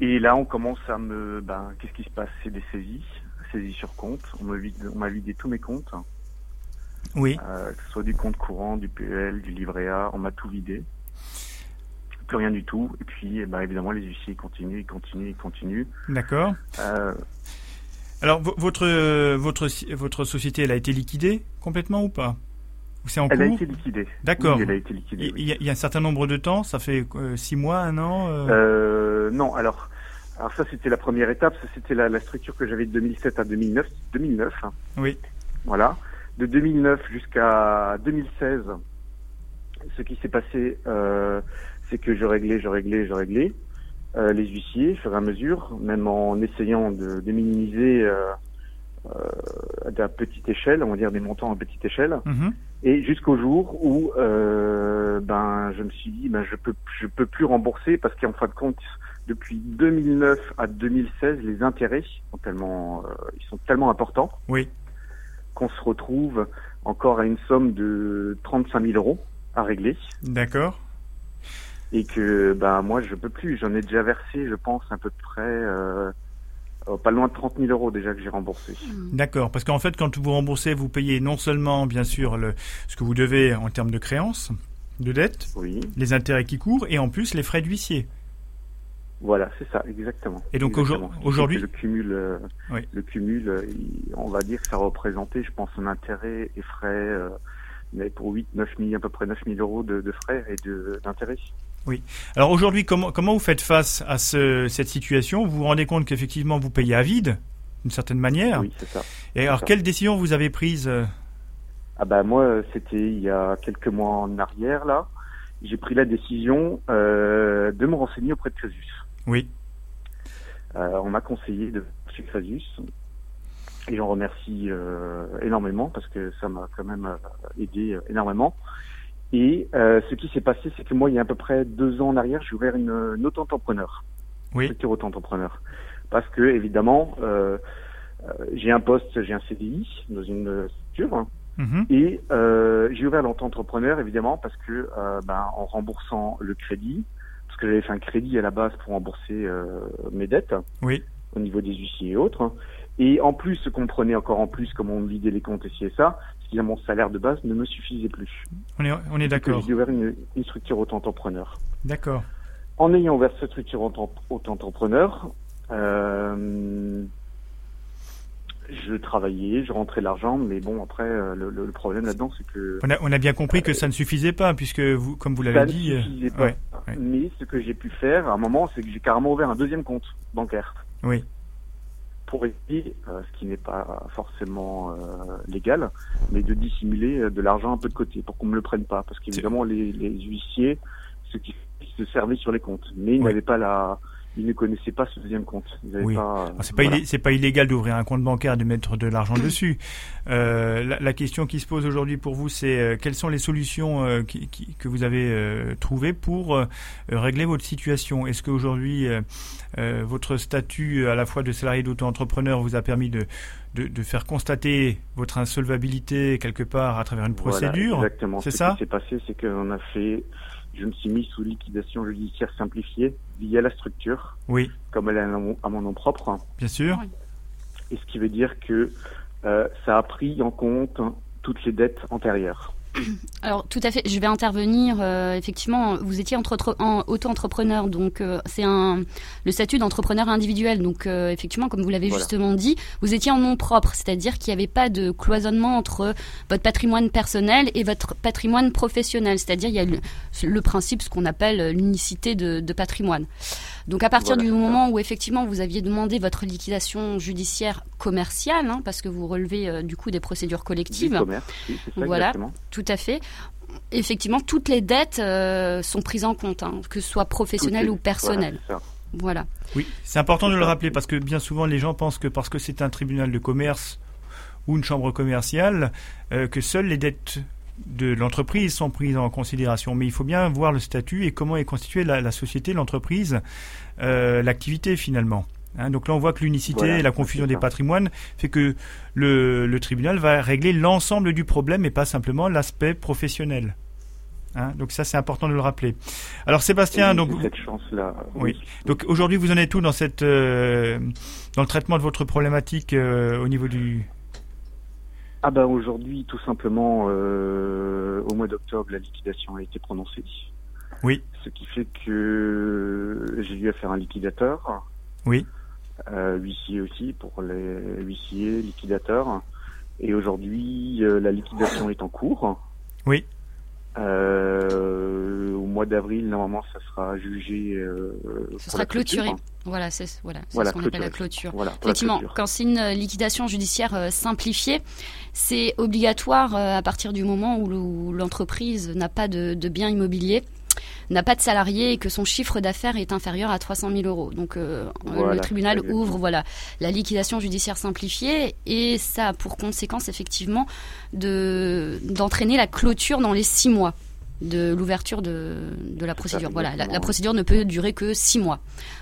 Et là, on commence à me, ben, qu'est-ce qui se passe? C'est des saisies, saisies sur compte. On m'a vidé, on m'a vidé tous mes comptes. Oui. Euh, que ce soit du compte courant, du PL, du livret A, on m'a tout vidé. Plus rien du tout. Et puis, eh ben, évidemment, les huissiers continuent, ils continuent, ils continuent. D'accord. Euh, Alors, votre, votre, votre société, elle a été liquidée complètement ou pas? C'est en elle a été liquidée. D'accord. elle a été liquidée. Il, y a, un certain nombre de temps, ça fait euh, six mois, un an euh... Euh, Non, alors, alors ça c'était la première étape, ça c'était la, la, structure que j'avais de 2007 à 2009. 2009. Hein. Oui. Voilà. De 2009 jusqu'à 2016, ce qui s'est passé, c'est que je réglais, je réglais, je réglais les huissiers, au fur et à mesure, même en essayant de, de minimiser à petite échelle, on va dire des montants à petite échelle. Mhm. Et jusqu'au jour où euh, ben je me suis dit ben je peux je peux plus rembourser parce qu'en fin de compte depuis 2009 à 2016 les intérêts sont tellement euh, ils sont tellement importants oui. qu'on se retrouve encore à une somme de 35 000 euros à régler. D'accord. Et que ben moi je peux plus j'en ai déjà versé je pense à peu près euh, euh, pas loin de 30 000 euros déjà que j'ai remboursé. D'accord, parce qu'en fait, quand vous remboursez, vous payez non seulement, bien sûr, le, ce que vous devez en termes de créances, de dette, oui. les intérêts qui courent, et en plus les frais d'huissier. Voilà, c'est ça, exactement. Et donc aujourd'hui, le cumul, euh, le cumul, euh, on va dire que ça représentait, je pense, un intérêt et frais mais pour 8, 9 000, à peu près 9 000 euros de, frais et d'intérêt. Oui. Alors aujourd'hui, comment, comment vous faites face à cette situation? Vous vous rendez compte qu'effectivement vous payez à vide, d'une certaine manière Oui, c'est ça. Et alors, quelle décision vous avez prise euh? Ah bah moi, c'était il y a quelques mois en arrière là. J'ai pris la décision euh, de me renseigner auprès de Crésus. Oui. Euh, on m'a conseillé de chez Crésus et j'en remercie énormément parce que ça m'a quand même aidé énormément. Et ce qui s'est passé, c'est que moi, il y a à peu près deux ans en arrière, j'ai ouvert une, une auto-entrepreneur. Oui. Structure auto-entrepreneur. Parce que, évidemment, euh, j'ai un poste, j'ai un CDI dans une structure. Mhm. Et euh, j'ai ouvert l'auto-entrepreneur évidemment parce que euh, ben, en remboursant le crédit, parce que j'avais fait un crédit à la base pour rembourser euh, mes dettes oui. au niveau des huissiers et autres. Et en plus, ce qu'on prenait encore en plus, comme on vidait les comptes et ça, que mon salaire de base ne me suffisait plus. On est, on est d'accord. J'ai ouvert une, une structure auto-entrepreneur. D'accord. En ayant ouvert cette structure auto-entrepreneur, euh, je travaillais, je rentrais l'argent, mais bon après euh, le, le, problème là-dedans c'est que on a, on a, bien compris que ça ne suffisait pas puisque vous, comme vous l'avez dit, ne suffisait pas. Mais ce que j'ai pu faire à un moment, c'est que j'ai carrément ouvert un deuxième compte bancaire. Oui. Pour éviter, euh, ce qui n'est pas forcément euh, légal, mais de dissimuler de l'argent un peu de côté pour qu'on me le prenne pas, parce qu'évidemment les, les huissiers, ceux qui se servaient sur les comptes, mais ils n'avaient pas la ils ne connaissaient pas ce deuxième compte. Oui. c'est pas, c'est pas illégal d'ouvrir un compte bancaire et de mettre de l'argent dessus. Euh, la, question qui se pose aujourd'hui pour vous, c'est euh, quelles sont les solutions euh, qui, que vous avez euh, trouvées pour euh, régler votre situation? Est-ce qu'aujourd'hui votre statut à la fois de salarié d'auto-entrepreneur vous a permis de, de, de, faire constater votre insolvabilité quelque part à travers une procédure? voilà, Exactement. C'est ça? Ce qui s'est passé, c'est qu'on a fait je me suis mis sous liquidation judiciaire simplifiée via la structure. Oui. Comme elle est à mon, nom propre. Bien sûr. Et ce qui veut dire que euh, ça a pris en compte toutes les dettes antérieures. Alors tout à fait, je vais intervenir. Euh, effectivement, vous étiez entre, en, auto-entrepreneur, donc euh, c'est un le statut d'entrepreneur individuel. Donc euh, effectivement, comme vous l'avez justement dit, vous étiez en nom propre, c'est-à-dire qu'il n'y avait pas de cloisonnement entre votre patrimoine personnel et votre patrimoine professionnel. C'est-à-dire il y a le, le principe, ce qu'on appelle l'unicité de, de patrimoine. Donc à partir du moment où effectivement vous aviez demandé votre liquidation judiciaire commerciale, hein, parce que vous relevez euh, du coup des procédures collectives, voilà, tout à fait. Effectivement, toutes les dettes euh, sont prises en compte, hein, que ce soit professionnelles ou personnelles. Voilà. Oui, c'est important de le rappeler parce que bien souvent les gens pensent que parce que c'est un tribunal de commerce ou une chambre commerciale, euh, que seules les dettes de l'entreprise sont prises en considération. Mais il faut bien voir le statut et comment est constituée la, société, l'entreprise, euh, l'activité finalement. Hein, donc là, on voit que l'unicité et la confusion des patrimoines fait que le, tribunal va régler l'ensemble du problème et pas simplement l'aspect professionnel. Hein, donc ça, c'est important de le rappeler. Alors Sébastien, donc cette chance-là. Oui. Donc aujourd'hui, vous en êtes où dans cette euh, dans le traitement de votre problématique euh, au niveau du ah ben aujourd'hui, tout simplement, euh, au mois d'octobre, la liquidation a été prononcée. Oui. Ce qui fait que j'ai dû faire un liquidateur. Oui. Euh, huissier aussi pour les huissiers, liquidateurs. Et aujourd'hui, euh, la liquidation est en cours. Oui. Euh, au mois d'avril, normalement, ça sera jugé. Euh, ça sera clôturé. Voilà, c'est voilà, ce qu'on appelle la clôture. Effectivement, quand c'est une liquidation judiciaire euh, simplifiée, c'est obligatoire euh, à partir du moment où l'entreprise n'a pas de, de biens immobiliers n'a pas de salariés et que son chiffre d'affaires est inférieur à 300 000 euros. Donc euh, le tribunal ouvre voilà la liquidation judiciaire simplifiée et ça a pour conséquence effectivement de d'entraîner la clôture dans les six mois de l'ouverture de, de, la procédure. Voilà, la, procédure ne peut durer que six mois,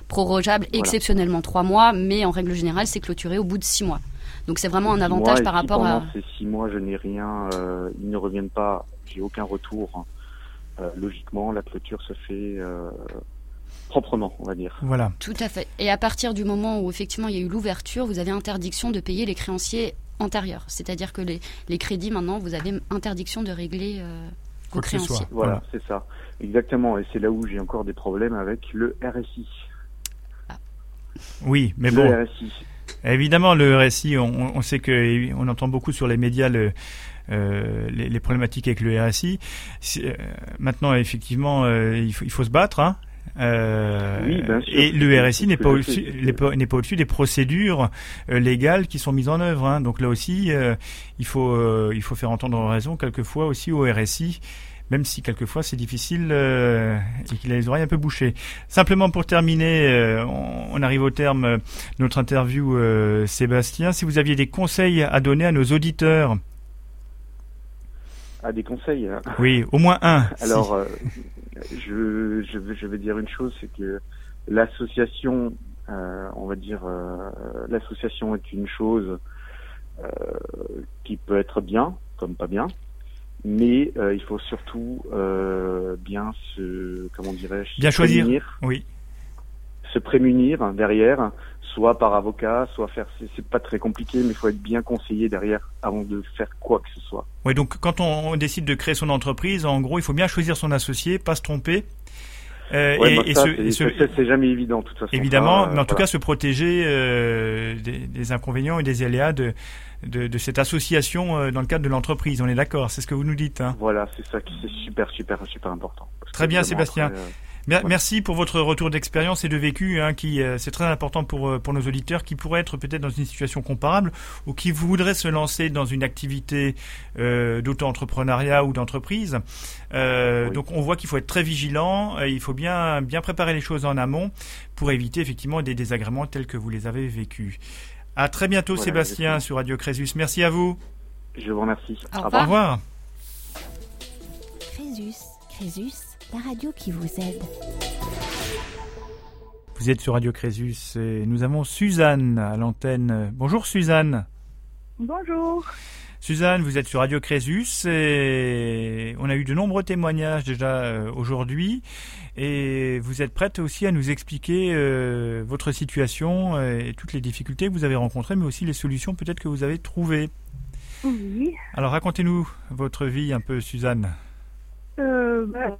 prorogeable exceptionnellement trois mois, mais en règle générale, c'est clôturé au bout de six mois. Donc c'est vraiment un avantage par rapport à. Ces six mois, je n'ai rien, euh, ils ne reviennent pas, j'ai aucun retour euh, logiquement, la clôture se fait euh, proprement, on va dire. Voilà. Tout à fait. Et à partir du moment où effectivement il y a eu l'ouverture, vous avez interdiction de payer les créanciers antérieurs. C'est-à-dire que les, les, crédits, maintenant, vous avez interdiction de régler euh, vos créanciers. Voilà, c'est ça. Exactement. Et c'est là où j'ai encore des problèmes avec le RSI. Ah. Oui, mais bon. RSI. Évidemment, le RSI, on, on sait que on entend beaucoup sur les médias le, les, problématiques avec le RSI. maintenant, effectivement, il faut, il, faut, se battre. Hein oui, bien sûr. Et le RSI n'est pas au-dessus, n'est pas au-dessus des procédures légales qui sont mises en œuvre. Hein. Donc là aussi, il faut, il faut faire entendre raison quelquefois aussi au RSI même si quelquefois c'est difficile euh, et qu'il a les oreilles un peu bouchées. Simplement pour terminer, euh, on, arrive au terme de notre interview, euh, Sébastien. Si vous aviez des conseils à donner à nos auditeurs à des conseils hein. Oui, au moins un. Alors, je, je, je, vais dire une chose, c'est que l'association, on va dire, l'association est une chose qui peut être bien, comme pas bien mais euh, il faut surtout euh, bien se, comment dirais-je, bien choisir, oui, se prémunir derrière, soit par avocat, soit faire, c'est pas très compliqué, mais il faut être bien conseillé derrière avant de faire quoi que ce soit. Oui, donc quand on décide de créer son entreprise, en gros, il faut bien choisir son associé, pas se tromper. Euh, et, c'est jamais évident, de toute façon. Évidemment, mais en tout cas, se protéger euh, des, des, inconvénients et des aléas de, de, de cette association euh, dans le cadre de l'entreprise. On est d'accord, c'est ce que vous nous dites. Hein. Voilà, c'est ça qui c'est super, super, super important. Très bien, Sébastien. Euh, merci pour votre retour d'expérience et de vécu, hein, qui euh, c'est très important pour pour nos auditeurs qui pourraient être peut-être dans une situation comparable ou qui voudraient se lancer dans une activité euh, d'auto-entrepreneuriat ou d'entreprise. Euh, Donc on voit qu'il faut être très vigilant, il faut bien bien préparer les choses en amont pour éviter effectivement des désagréments tels que vous les avez vécus. À très bientôt, Sébastien, sur Radio Crésus. Merci à vous. Je vous remercie. Au revoir. Au revoir. Crésus, Crésus, la radio qui vous aide. Vous êtes sur Radio Crésus et nous avons Suzanne à l'antenne. Bonjour Suzanne. Bonjour. Suzanne, vous êtes sur Radio Crésus et on a eu de nombreux témoignages déjà euh, aujourd'hui et vous êtes prête aussi à nous expliquer euh, votre situation et toutes les difficultés que vous avez rencontrées, mais aussi les solutions peut-être que vous avez trouvées. Oui. Alors racontez-nous votre vie un peu, Suzanne. Euh, bah,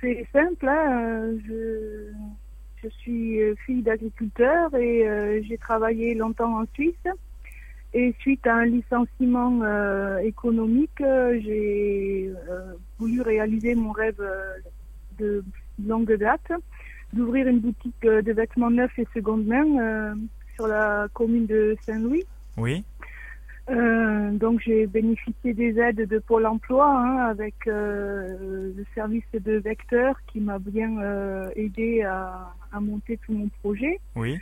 c'est simple. Hein. Je, je, suis fille d'agriculteur et j'ai travaillé longtemps en Suisse. Et suite à un licenciement euh, économique, euh, j'ai euh, voulu réaliser mon rêve de longue date, d'ouvrir une boutique de vêtements neufs et seconde main sur la commune de Saint-Louis. Oui. Donc j'ai bénéficié des aides de Pôle Emploi hein, avec le service de vecteur qui m'a bien aidé à, à, monter tout mon projet. Oui.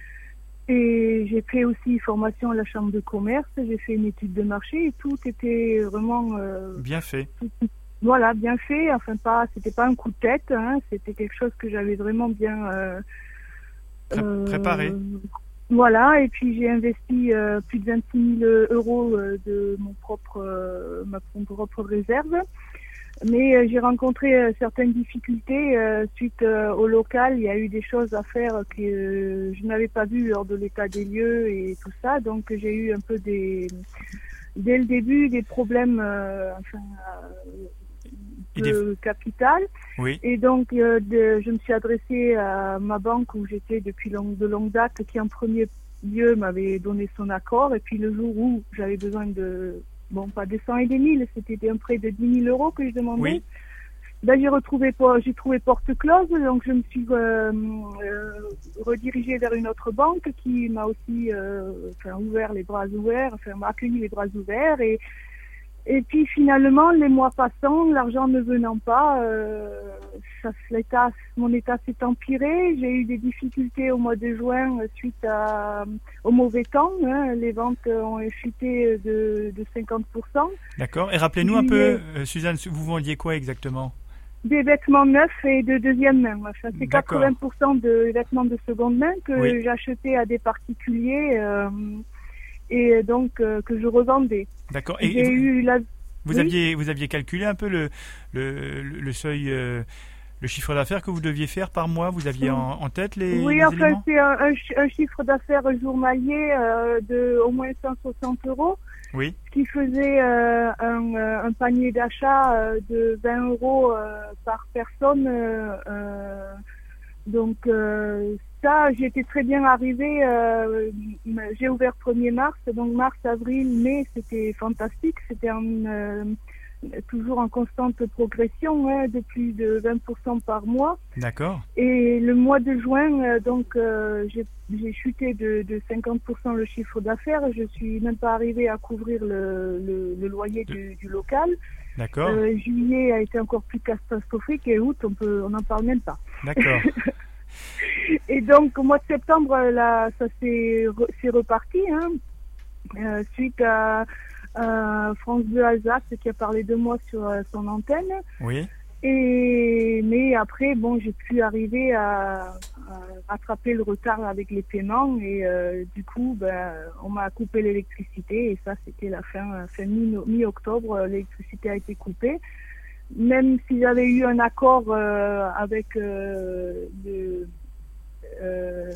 Et j'ai fait aussi formation à la chambre de commerce, j'ai fait une étude de marché et tout était vraiment euh, bien fait. voilà, bien fait. Enfin pas, c'était pas un coup de tête, hein, c'était quelque chose que j'avais vraiment bien euh, euh préparé. Voilà, et puis j'ai investi euh, plus de 26 000 euros de mon propre ma propre réserve. Mais euh, j'ai rencontré euh, certaines difficultés euh, suite au local. Il y a eu des choses à faire que je n'avais pas vues lors de l'état des lieux et tout ça. Donc j'ai eu un peu des, dès le début, des problèmes de capital. Oui. Et donc je me suis adressée à ma banque où j'étais depuis long, de longue date, qui en premier lieu m'avait donné son accord. Et puis le jour où j'avais besoin de bon, pas des 100 et des 1000, c'était un prêt de 10 000 euros que je demandais. Oui. Ben, j'ai retrouvé, j'ai trouvé porte close, donc je me suis euh, euh, redirigée vers une autre banque qui m'a aussi euh, enfin, ouvert les bras ouverts, enfin m'a accueilli les bras ouverts et et puis finalement, les mois passant, l'argent ne venant pas, euh, ça, mon état s'est empiré. J'ai eu des difficultés au mois de juin suite à, au mauvais temps. Hein. Les ventes ont chuté de, de 50%. D'accord. Et rappelez-nous un peu, euh, Suzanne, vous vendiez quoi exactement? Des vêtements neufs et de deuxième main. Enfin, c'est 80% de vêtements de seconde main que j'achetais à des particuliers. Euh, et donc euh, que je revendais. D'accord. Et j'ai eu la... vous aviez vous aviez calculé un peu le le, le seuil. Euh, le chiffre d'affaires que vous deviez faire par mois, vous aviez en, tête les Oui, enfin, c'est un, un, chiffre d'affaires journalier euh, de au moins 160 euros. Oui. Ce qui faisait un, un, panier d'achat de 20 euros par personne. donc, ça, j'étais très bien arrivée. Euh, j'ai ouvert 1er mars, donc mars, avril, mai, c'était fantastique. C'était euh, toujours en constante progression, hein, de plus de 20% par mois. D'accord. Et le mois de juin, euh, donc, j'ai chuté de, de 50% le chiffre d'affaires. Je suis même pas arrivée à couvrir le, le, loyer du, du, local. D'accord. juillet a été encore plus catastrophique et août, on peut, on n'en parle même pas. D'accord. Et donc, au mois de septembre, là, ça s'est reparti, hein, euh, suite à, France 2 Alsace qui a parlé de moi sur euh, son antenne. Oui. Et mais après, bon, j'ai pu arriver à, rattraper le retard avec les paiements et euh, du coup, ben, on m'a coupé l'électricité et ça, c'était la fin, fin mi-octobre, l'électricité a été coupée même si j'avais eu un accord euh, avec euh, le, euh,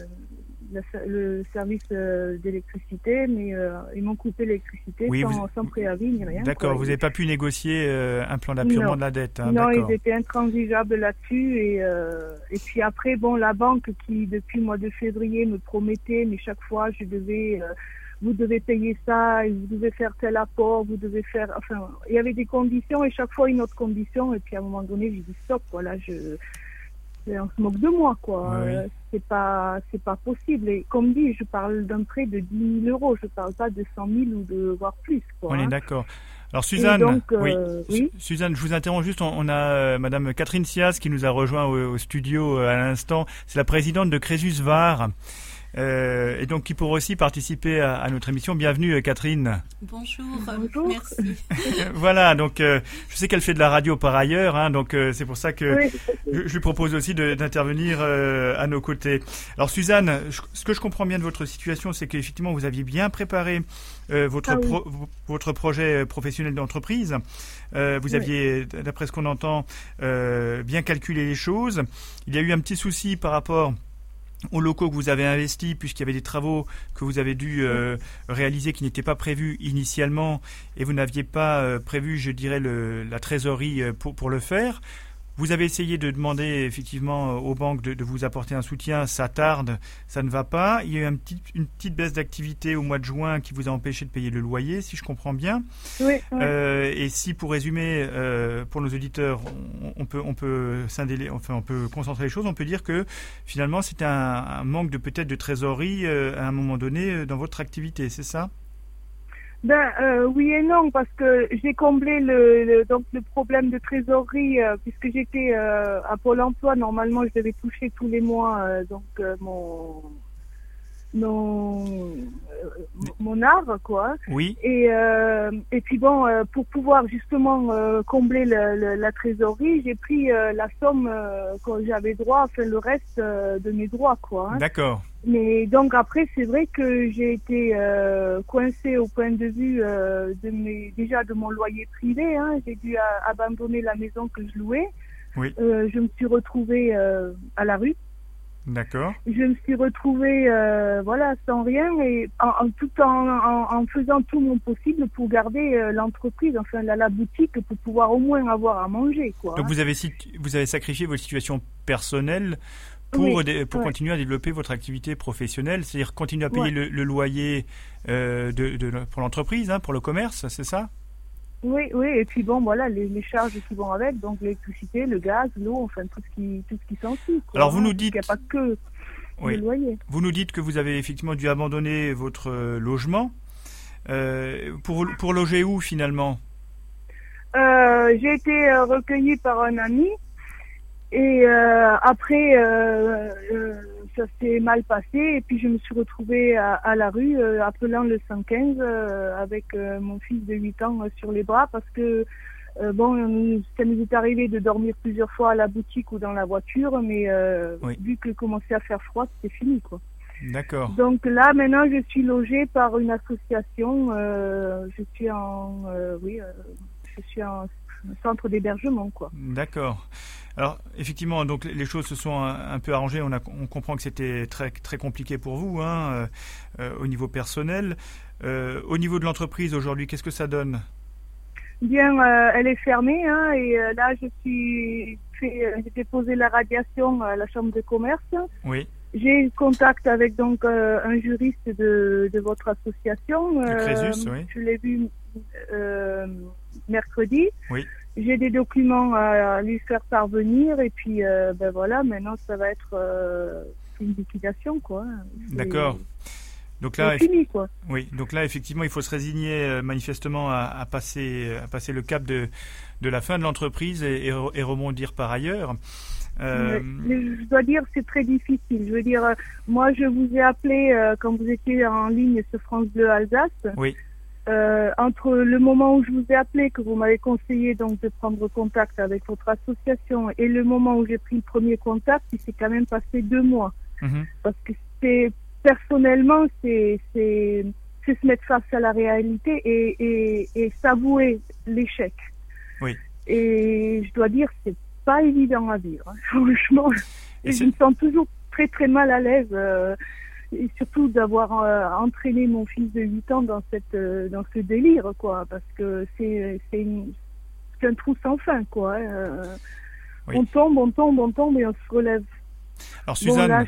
le, service d'électricité, mais ils m'ont coupé l'électricité sans, préavis ni rien. D'accord, vous n'avez pas pu négocier un plan d'appurement de la dette. Hein, non, ils étaient intransigeables là-dessus. Et, et puis après, bon, la banque qui, depuis le mois de février, me promettait, mais chaque fois, je devais vous devez payer ça, vous devez faire tel apport, vous devez faire, enfin, il y avait des conditions et chaque fois une autre condition et puis à un moment donné j'ai dit stop, voilà, je, on se moque de moi, quoi. Euh, c'est pas, c'est pas possible. Et comme dit, je parle d'un prêt de 10 000 euros, je parle pas de 100 000 ou de voire plus, quoi. On est hein. d'accord. Alors Suzanne, euh, oui. Suzanne, je vous interromps juste. On, a euh, Madame Catherine Sias qui nous a rejoint au, studio à l'instant. C'est la présidente de Crésus Var. Euh, et donc qui pourra aussi participer à, notre émission. Bienvenue euh, Catherine. Bonjour, merci. voilà, donc euh, je sais qu'elle fait de la radio par ailleurs, hein, donc c'est pour ça que je, lui propose aussi d'intervenir à nos côtés. Alors Suzanne, ce que je comprends bien de votre situation, c'est qu'effectivement vous aviez bien préparé votre, ah votre projet professionnel d'entreprise. vous aviez, d'après ce qu'on entend, bien calculé les choses. Il y a eu un petit souci par rapport aux locaux que vous avez investis, puisqu'il y avait des travaux que vous avez dû euh, réaliser qui n'étaient pas prévus initialement, et vous n'aviez pas euh, prévu, je dirais, le, la trésorerie euh, pour, pour le faire. Vous avez essayé de demander effectivement euh, aux banques de, vous apporter un soutien, ça tarde, ça ne va pas. Il y a eu un petit, une petite baisse d'activité au mois de juin qui vous a empêché de payer le loyer, si je comprends bien. Oui. Euh, et si pour résumer, euh, pour nos auditeurs, on, peut, on peut scinder, enfin on peut concentrer les choses, on peut dire que finalement c'était un, manque de peut-être de trésorerie à un moment donné dans votre activité, c'est ça? Ben euh, oui et non parce que j'ai comblé le, donc le problème de trésorerie euh, puisque j'étais euh, à Pôle Emploi normalement je devais toucher tous les mois donc mon mon mon art quoi. Oui. Et et puis bon pour pouvoir justement combler le, la trésorerie j'ai pris la somme que j'avais droit enfin le reste de mes droits quoi. Hein. D'accord. Mais donc après, c'est vrai que j'ai été euh, coincée au point de vue euh, de mes, déjà de mon loyer privé. Hein. J'ai dû abandonner la maison que je louais. Oui. Euh, je me suis retrouvée euh, à la rue. D'accord. Je me suis retrouvée, euh, voilà, sans rien et en, tout en, en, faisant tout mon possible pour garder l'entreprise, enfin la, la, boutique, pour pouvoir au moins avoir à manger, quoi. Donc vous avez vous avez sacrifié votre situation personnelle pour, pour continuer à développer votre activité professionnelle, c'est-à-dire continuer à payer le, loyer euh, de, de, pour l'entreprise, hein, pour le commerce, c'est ça? Oui, oui, et puis bon, voilà, les, les charges qui vont avec, donc l'électricité, le gaz, l'eau, enfin tout ce qui, tout ce qui s'ensuit. Alors vous nous dites... Il n'y a pas que le loyer. Vous nous dites que vous avez effectivement dû abandonner votre euh, logement. Euh, pour, pour loger où finalement? Euh, J'ai été recueillie par un ami et euh, après, euh, euh, ça s'est mal passé et puis je me suis retrouvée à, à la rue appelant le 115 avec mon fils de 8 ans sur les bras parce que bon, ça nous est arrivé de dormir plusieurs fois à la boutique ou dans la voiture, mais vu que commençait à faire froid, c'était fini quoi. D'accord. Donc là, maintenant, je suis logée par une association. je suis en, oui, je suis en centre d'hébergement, quoi. D'accord. Alors effectivement, donc les choses se sont un, peu arrangées. On, a, on comprend que c'était très très compliqué pour vous hein, euh, euh, au niveau personnel. Euh, au niveau de l'entreprise aujourd'hui, qu'est-ce que ça donne? Bien, elle est fermée hein, et là je suis j'ai déposé la radiation à la chambre de commerce. Oui. j'ai contact avec donc un juriste de, de votre association. Crésus, oui. Je l'ai vu mercredi. Oui. J'ai des documents à, lui faire parvenir et puis ben voilà, maintenant ça va être une liquidation quoi. D'accord. Donc là, fini, quoi. oui. Donc là, effectivement, il faut se résigner euh, manifestement à, passer, à passer le cap de, de la fin de l'entreprise et, et, rebondir par ailleurs. Euh... je dois dire, c'est très difficile. Je veux dire, euh, moi, je vous ai appelé euh, quand vous étiez en ligne sur France Bleu Alsace. Oui. Euh, entre le moment où je vous ai appelé, que vous m'avez conseillé donc de prendre contact avec votre association, et le moment où j'ai pris le premier contact, il s'est quand même passé deux mois. Mhm. Parce que c'est personnellement, c'est c'est se mettre face à la réalité et, et, et s'avouer l'échec. Oui. Et je dois dire, c'est pas évident à vivre. Hein. Franchement, et je me sens toujours très très mal à l'aise. Euh, et surtout d'avoir euh, entraîné mon fils de 8 ans dans cette euh, dans ce délire quoi parce que c'est c'est un trou sans fin quoi hein. on tombe on tombe on tombe et on se relève alors Suzanne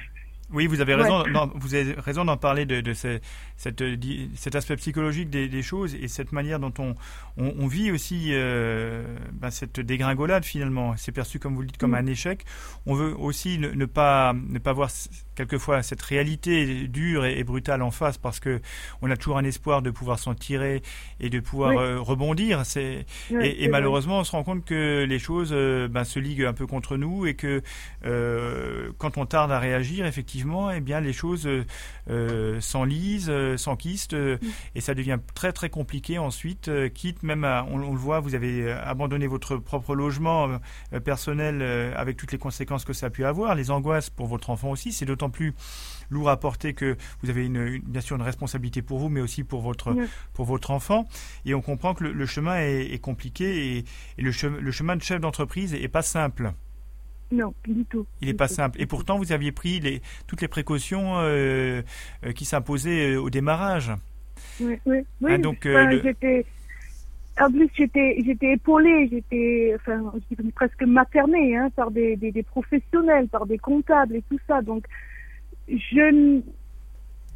oui, vous avez raison. vous avez raison d'en parler de, de cette, cet aspect psychologique des, des, choses et cette manière dont on, on, on vit aussi euh, ben cette dégringolade finalement. C'est perçu comme vous le dites comme mm. un échec. On veut aussi ne, ne, pas ne pas voir quelquefois cette réalité dure et, brutale en face parce que on a toujours un espoir de pouvoir s'en tirer et de pouvoir euh, rebondir. C'est et, et malheureusement on se rend compte que les choses euh, ben, se liguent un peu contre nous et que euh, quand on tarde à réagir effectivement effectivement, eh bien, les choses euh, euh s'enlisent, euh, s'enquistent, euh, et ça devient très très compliqué ensuite. quitte même à, on, le voit, vous avez abandonné votre propre logement personnel avec toutes les conséquences que ça a pu avoir, les angoisses pour votre enfant aussi. C'est d'autant plus lourd à porter que vous avez une, bien sûr une responsabilité pour vous, mais aussi pour votre pour votre enfant. Et on comprend que le, chemin est, compliqué et, le, le chemin de chef d'entreprise est pas simple. Non, du tout. Il n'est pas simple. Et pourtant, vous aviez pris les, toutes les précautions euh, euh, qui s'imposaient euh, au démarrage. Oui, oui. oui ah, donc, j'étais, en plus, j'étais, j'étais épaulée, j'étais, enfin, presque maternée hein, par des, des, des, professionnels, par des comptables et tout ça. Donc, je,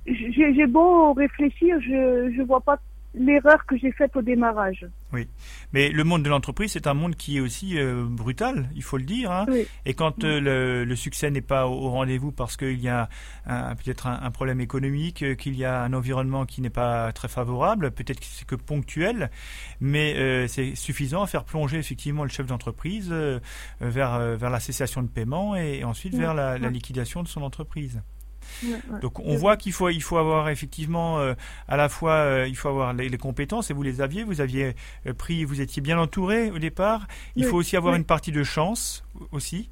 j'ai beau réfléchir, je, je vois pas l'erreur que j'ai faite au démarrage. Oui, mais le monde de l'entreprise, c'est un monde qui est aussi euh, brutal, il faut le dire. Hein. Et quand euh, le, succès n'est pas au, rendez-vous parce qu'il y a peut-être un, problème économique, euh, qu'il y a un environnement qui n'est pas très favorable, peut-être que c'est que ponctuel, mais c'est suffisant à faire plonger effectivement le chef d'entreprise vers, vers la cessation de paiement et, ensuite vers la liquidation de son entreprise. Donc on voit qu'il faut il faut avoir effectivement euh, à la fois euh, il faut avoir les, compétences et vous les aviez vous aviez euh, pris vous étiez bien entouré au départ. Il faut aussi avoir une partie de chance aussi.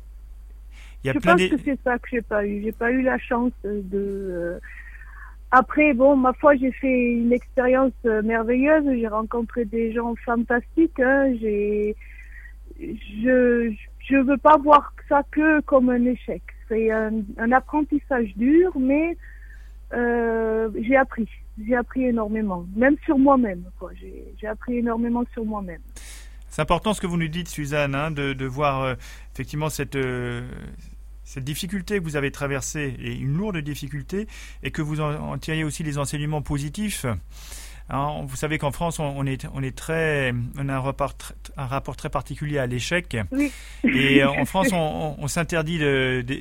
Il y a je pense que c'est ça que j'ai pas eu. J'ai pas eu la chance de après bon ma foi j'ai fait une expérience merveilleuse. J'ai rencontré des gens fantastiques hein. j'ai je je veux pas voir ça que comme un échec c'est un, apprentissage dur, mais euh, j'ai appris. J'ai appris énormément, même sur moi-même. J'ai appris énormément sur moi-même. C'est important ce que vous nous dites, Suzanne, hein, de, voir euh, effectivement cette, euh, cette difficulté que vous avez traversée, et une lourde difficulté, et que vous en, en tiriez aussi les enseignements positifs. Vous savez qu'en France, on, est, on est très, on a un rapport, un rapport très particulier à l'échec. Et euh, en France, on, s'interdit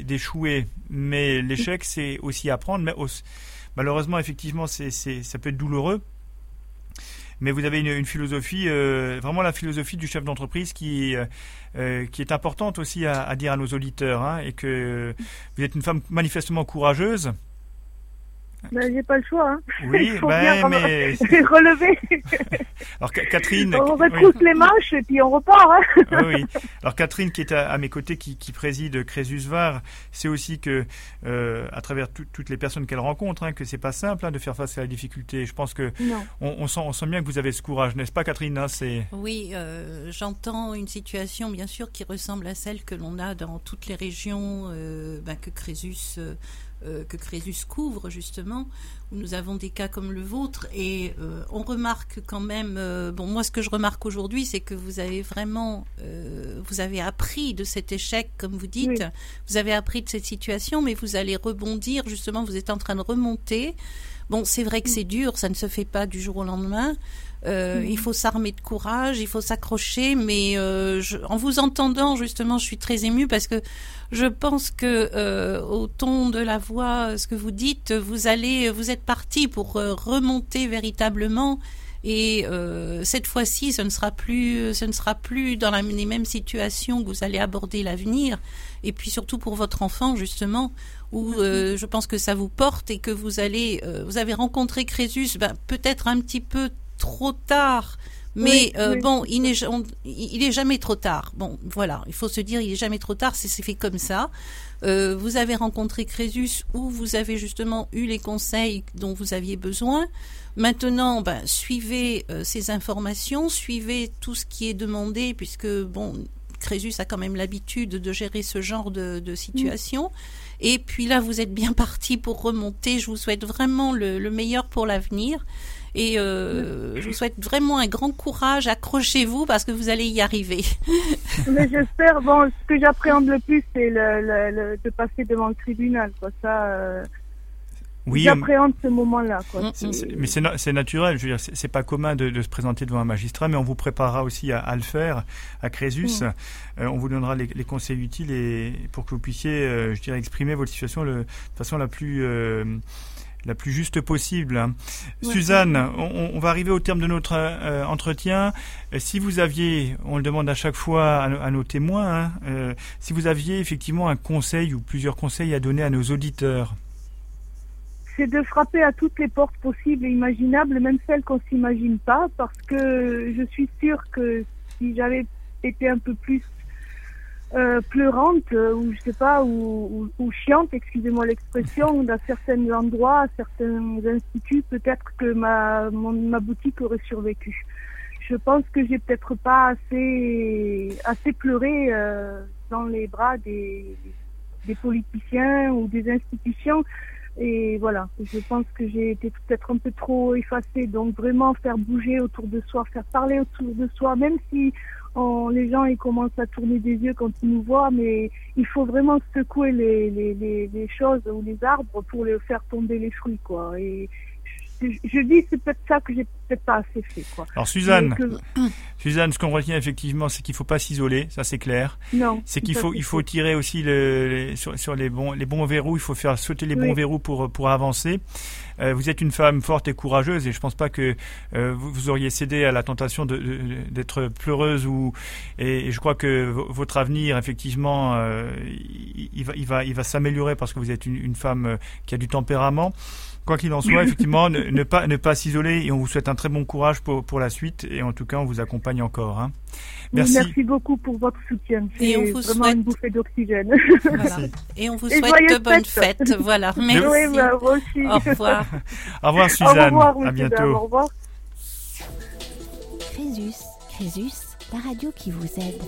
d'échouer, mais l'échec, c'est aussi apprendre. Mais malheureusement, effectivement, c'est, ça peut être douloureux. Mais vous avez une, philosophie, euh, vraiment la philosophie du chef d'entreprise qui, euh, qui est importante aussi à, dire à nos auditeurs, hein, et que vous êtes une femme manifestement courageuse. Ben, j'ai pas le choix. Hein. Oui, Il faut ben, bien mais... relever. Alors Catherine, on retrousse les manches et puis on repart. Hein. oui, oui. Alors Catherine, qui est à, mes côtés, qui, qui préside Crésus Var, c'est aussi que euh, à travers toutes les personnes qu'elle rencontre, hein, que c'est pas simple hein, de faire face à la difficulté. Je pense que on, on, sent, on sent bien que vous avez ce courage, n'est-ce pas, Catherine hein, C'est oui, euh, j'entends une situation bien sûr qui ressemble à celle que l'on a dans toutes les régions euh, ben, que Crésus euh, que Crésus couvre justement, où nous avons des cas comme le vôtre, et euh, on remarque quand même, euh, bon moi ce que je remarque aujourd'hui, c'est que vous avez vraiment, vous avez appris de cet échec, comme vous dites, vous avez appris de cette situation, mais vous allez rebondir, justement, vous êtes en train de remonter. Bon, c'est vrai que c'est dur, ça ne se fait pas du jour au lendemain. Euh, il faut s'armer de courage, il faut s'accrocher, mais euh, en vous entendant justement, je suis très émue parce que je pense que euh, au ton de la voix, ce que vous dites, vous allez, vous êtes parti pour remonter véritablement. Et cette fois-ci, ce ne sera plus, ce ne sera plus dans la, les mêmes situations que vous allez aborder l'avenir. Et puis surtout pour votre enfant justement, où je pense que ça vous porte et que vous allez, vous avez rencontré Crésus, ben, peut-être un petit peu trop tard. Mais euh, bon, il n'est il est jamais trop tard. Bon, voilà, il faut se dire, il est jamais trop tard. C'est fait comme ça. Euh, vous avez rencontré Crésus où vous avez justement eu les conseils dont vous aviez besoin. Maintenant, ben, suivez euh, ces informations, suivez tout ce qui est demandé, puisque bon, Crésus a quand même l'habitude de gérer ce genre de, de situation. Et puis là, vous êtes bien parti pour remonter. Je vous souhaite vraiment le, le meilleur pour l'avenir. Et euh, je vous souhaite vraiment un grand courage. Accrochez-vous parce que vous allez y arriver. Mais j'espère. Bon, ce que j'appréhende le plus, c'est le, de passer devant le tribunal. Quoi. Ça. Euh, oui, j'appréhende ce moment-là. Mais c'est naturel. Je veux dire, c'est pas commun de, se présenter devant un magistrat, mais on vous préparera aussi à, le faire à Crésus. Mm. Euh, on vous donnera les, conseils utiles et pour que vous puissiez, je dirais, exprimer votre situation de façon la plus la plus juste possible. Suzanne, on, va arriver au terme de notre euh, entretien. Euh, si vous aviez, on le demande à chaque fois à, nos témoins, hein, euh, si vous aviez effectivement un conseil ou plusieurs conseils à donner à nos auditeurs. C'est de frapper à toutes les portes possibles et imaginables, même celles qu'on s'imagine pas, parce que je suis sûre que si j'avais été un peu plus euh, pleurante euh, ou je sais pas ou, ou, chiante, excusez-moi l'expression, dans certains endroits, certains instituts, peut-être que ma ma boutique aurait survécu. Je pense que j'ai peut-être pas assez assez pleuré euh, dans les bras des des politiciens ou des institutions. Et voilà, je pense que j'ai été peut-être un peu trop effacée. Donc vraiment faire bouger autour de soi, faire parler autour de soi, même si les gens ils commencent à tourner des yeux quand ils nous voient, mais il faut vraiment secouer les, les, choses ou les arbres pour faire tomber les fruits, quoi. Je, dis c'est peut-être ça que j'ai peut-être pas assez fait, quoi. Alors Suzanne, Suzanne, ce qu'on retient effectivement, c'est qu'il faut pas s'isoler, ça c'est clair. Non. C'est qu'il faut il faut tirer aussi le, sur, sur, les bons les bons verrous, il faut faire sauter les bons verrous pour pour avancer. Euh, vous êtes une femme forte et courageuse et je pense pas que euh, vous, auriez cédé à la tentation d'être pleureuse ou et, je crois que votre avenir effectivement euh, il, va il va il va s'améliorer parce que vous êtes une, femme qui a du tempérament. Quoi qu'il en soit, effectivement, ne, pas ne pas s'isoler et on vous souhaite un très bon courage pour pour la suite et en tout cas on vous accompagne encore. Hein. Merci. Merci beaucoup pour votre soutien. C'est vraiment souhaite... une bouffée d'oxygène. Et on vous souhaite de bonnes fêtes. Voilà. Merci. Oui, bah, aussi. Au revoir. Au revoir Suzanne. Au revoir, à bientôt. Au revoir. Crésus, Crésus, la radio qui vous aide.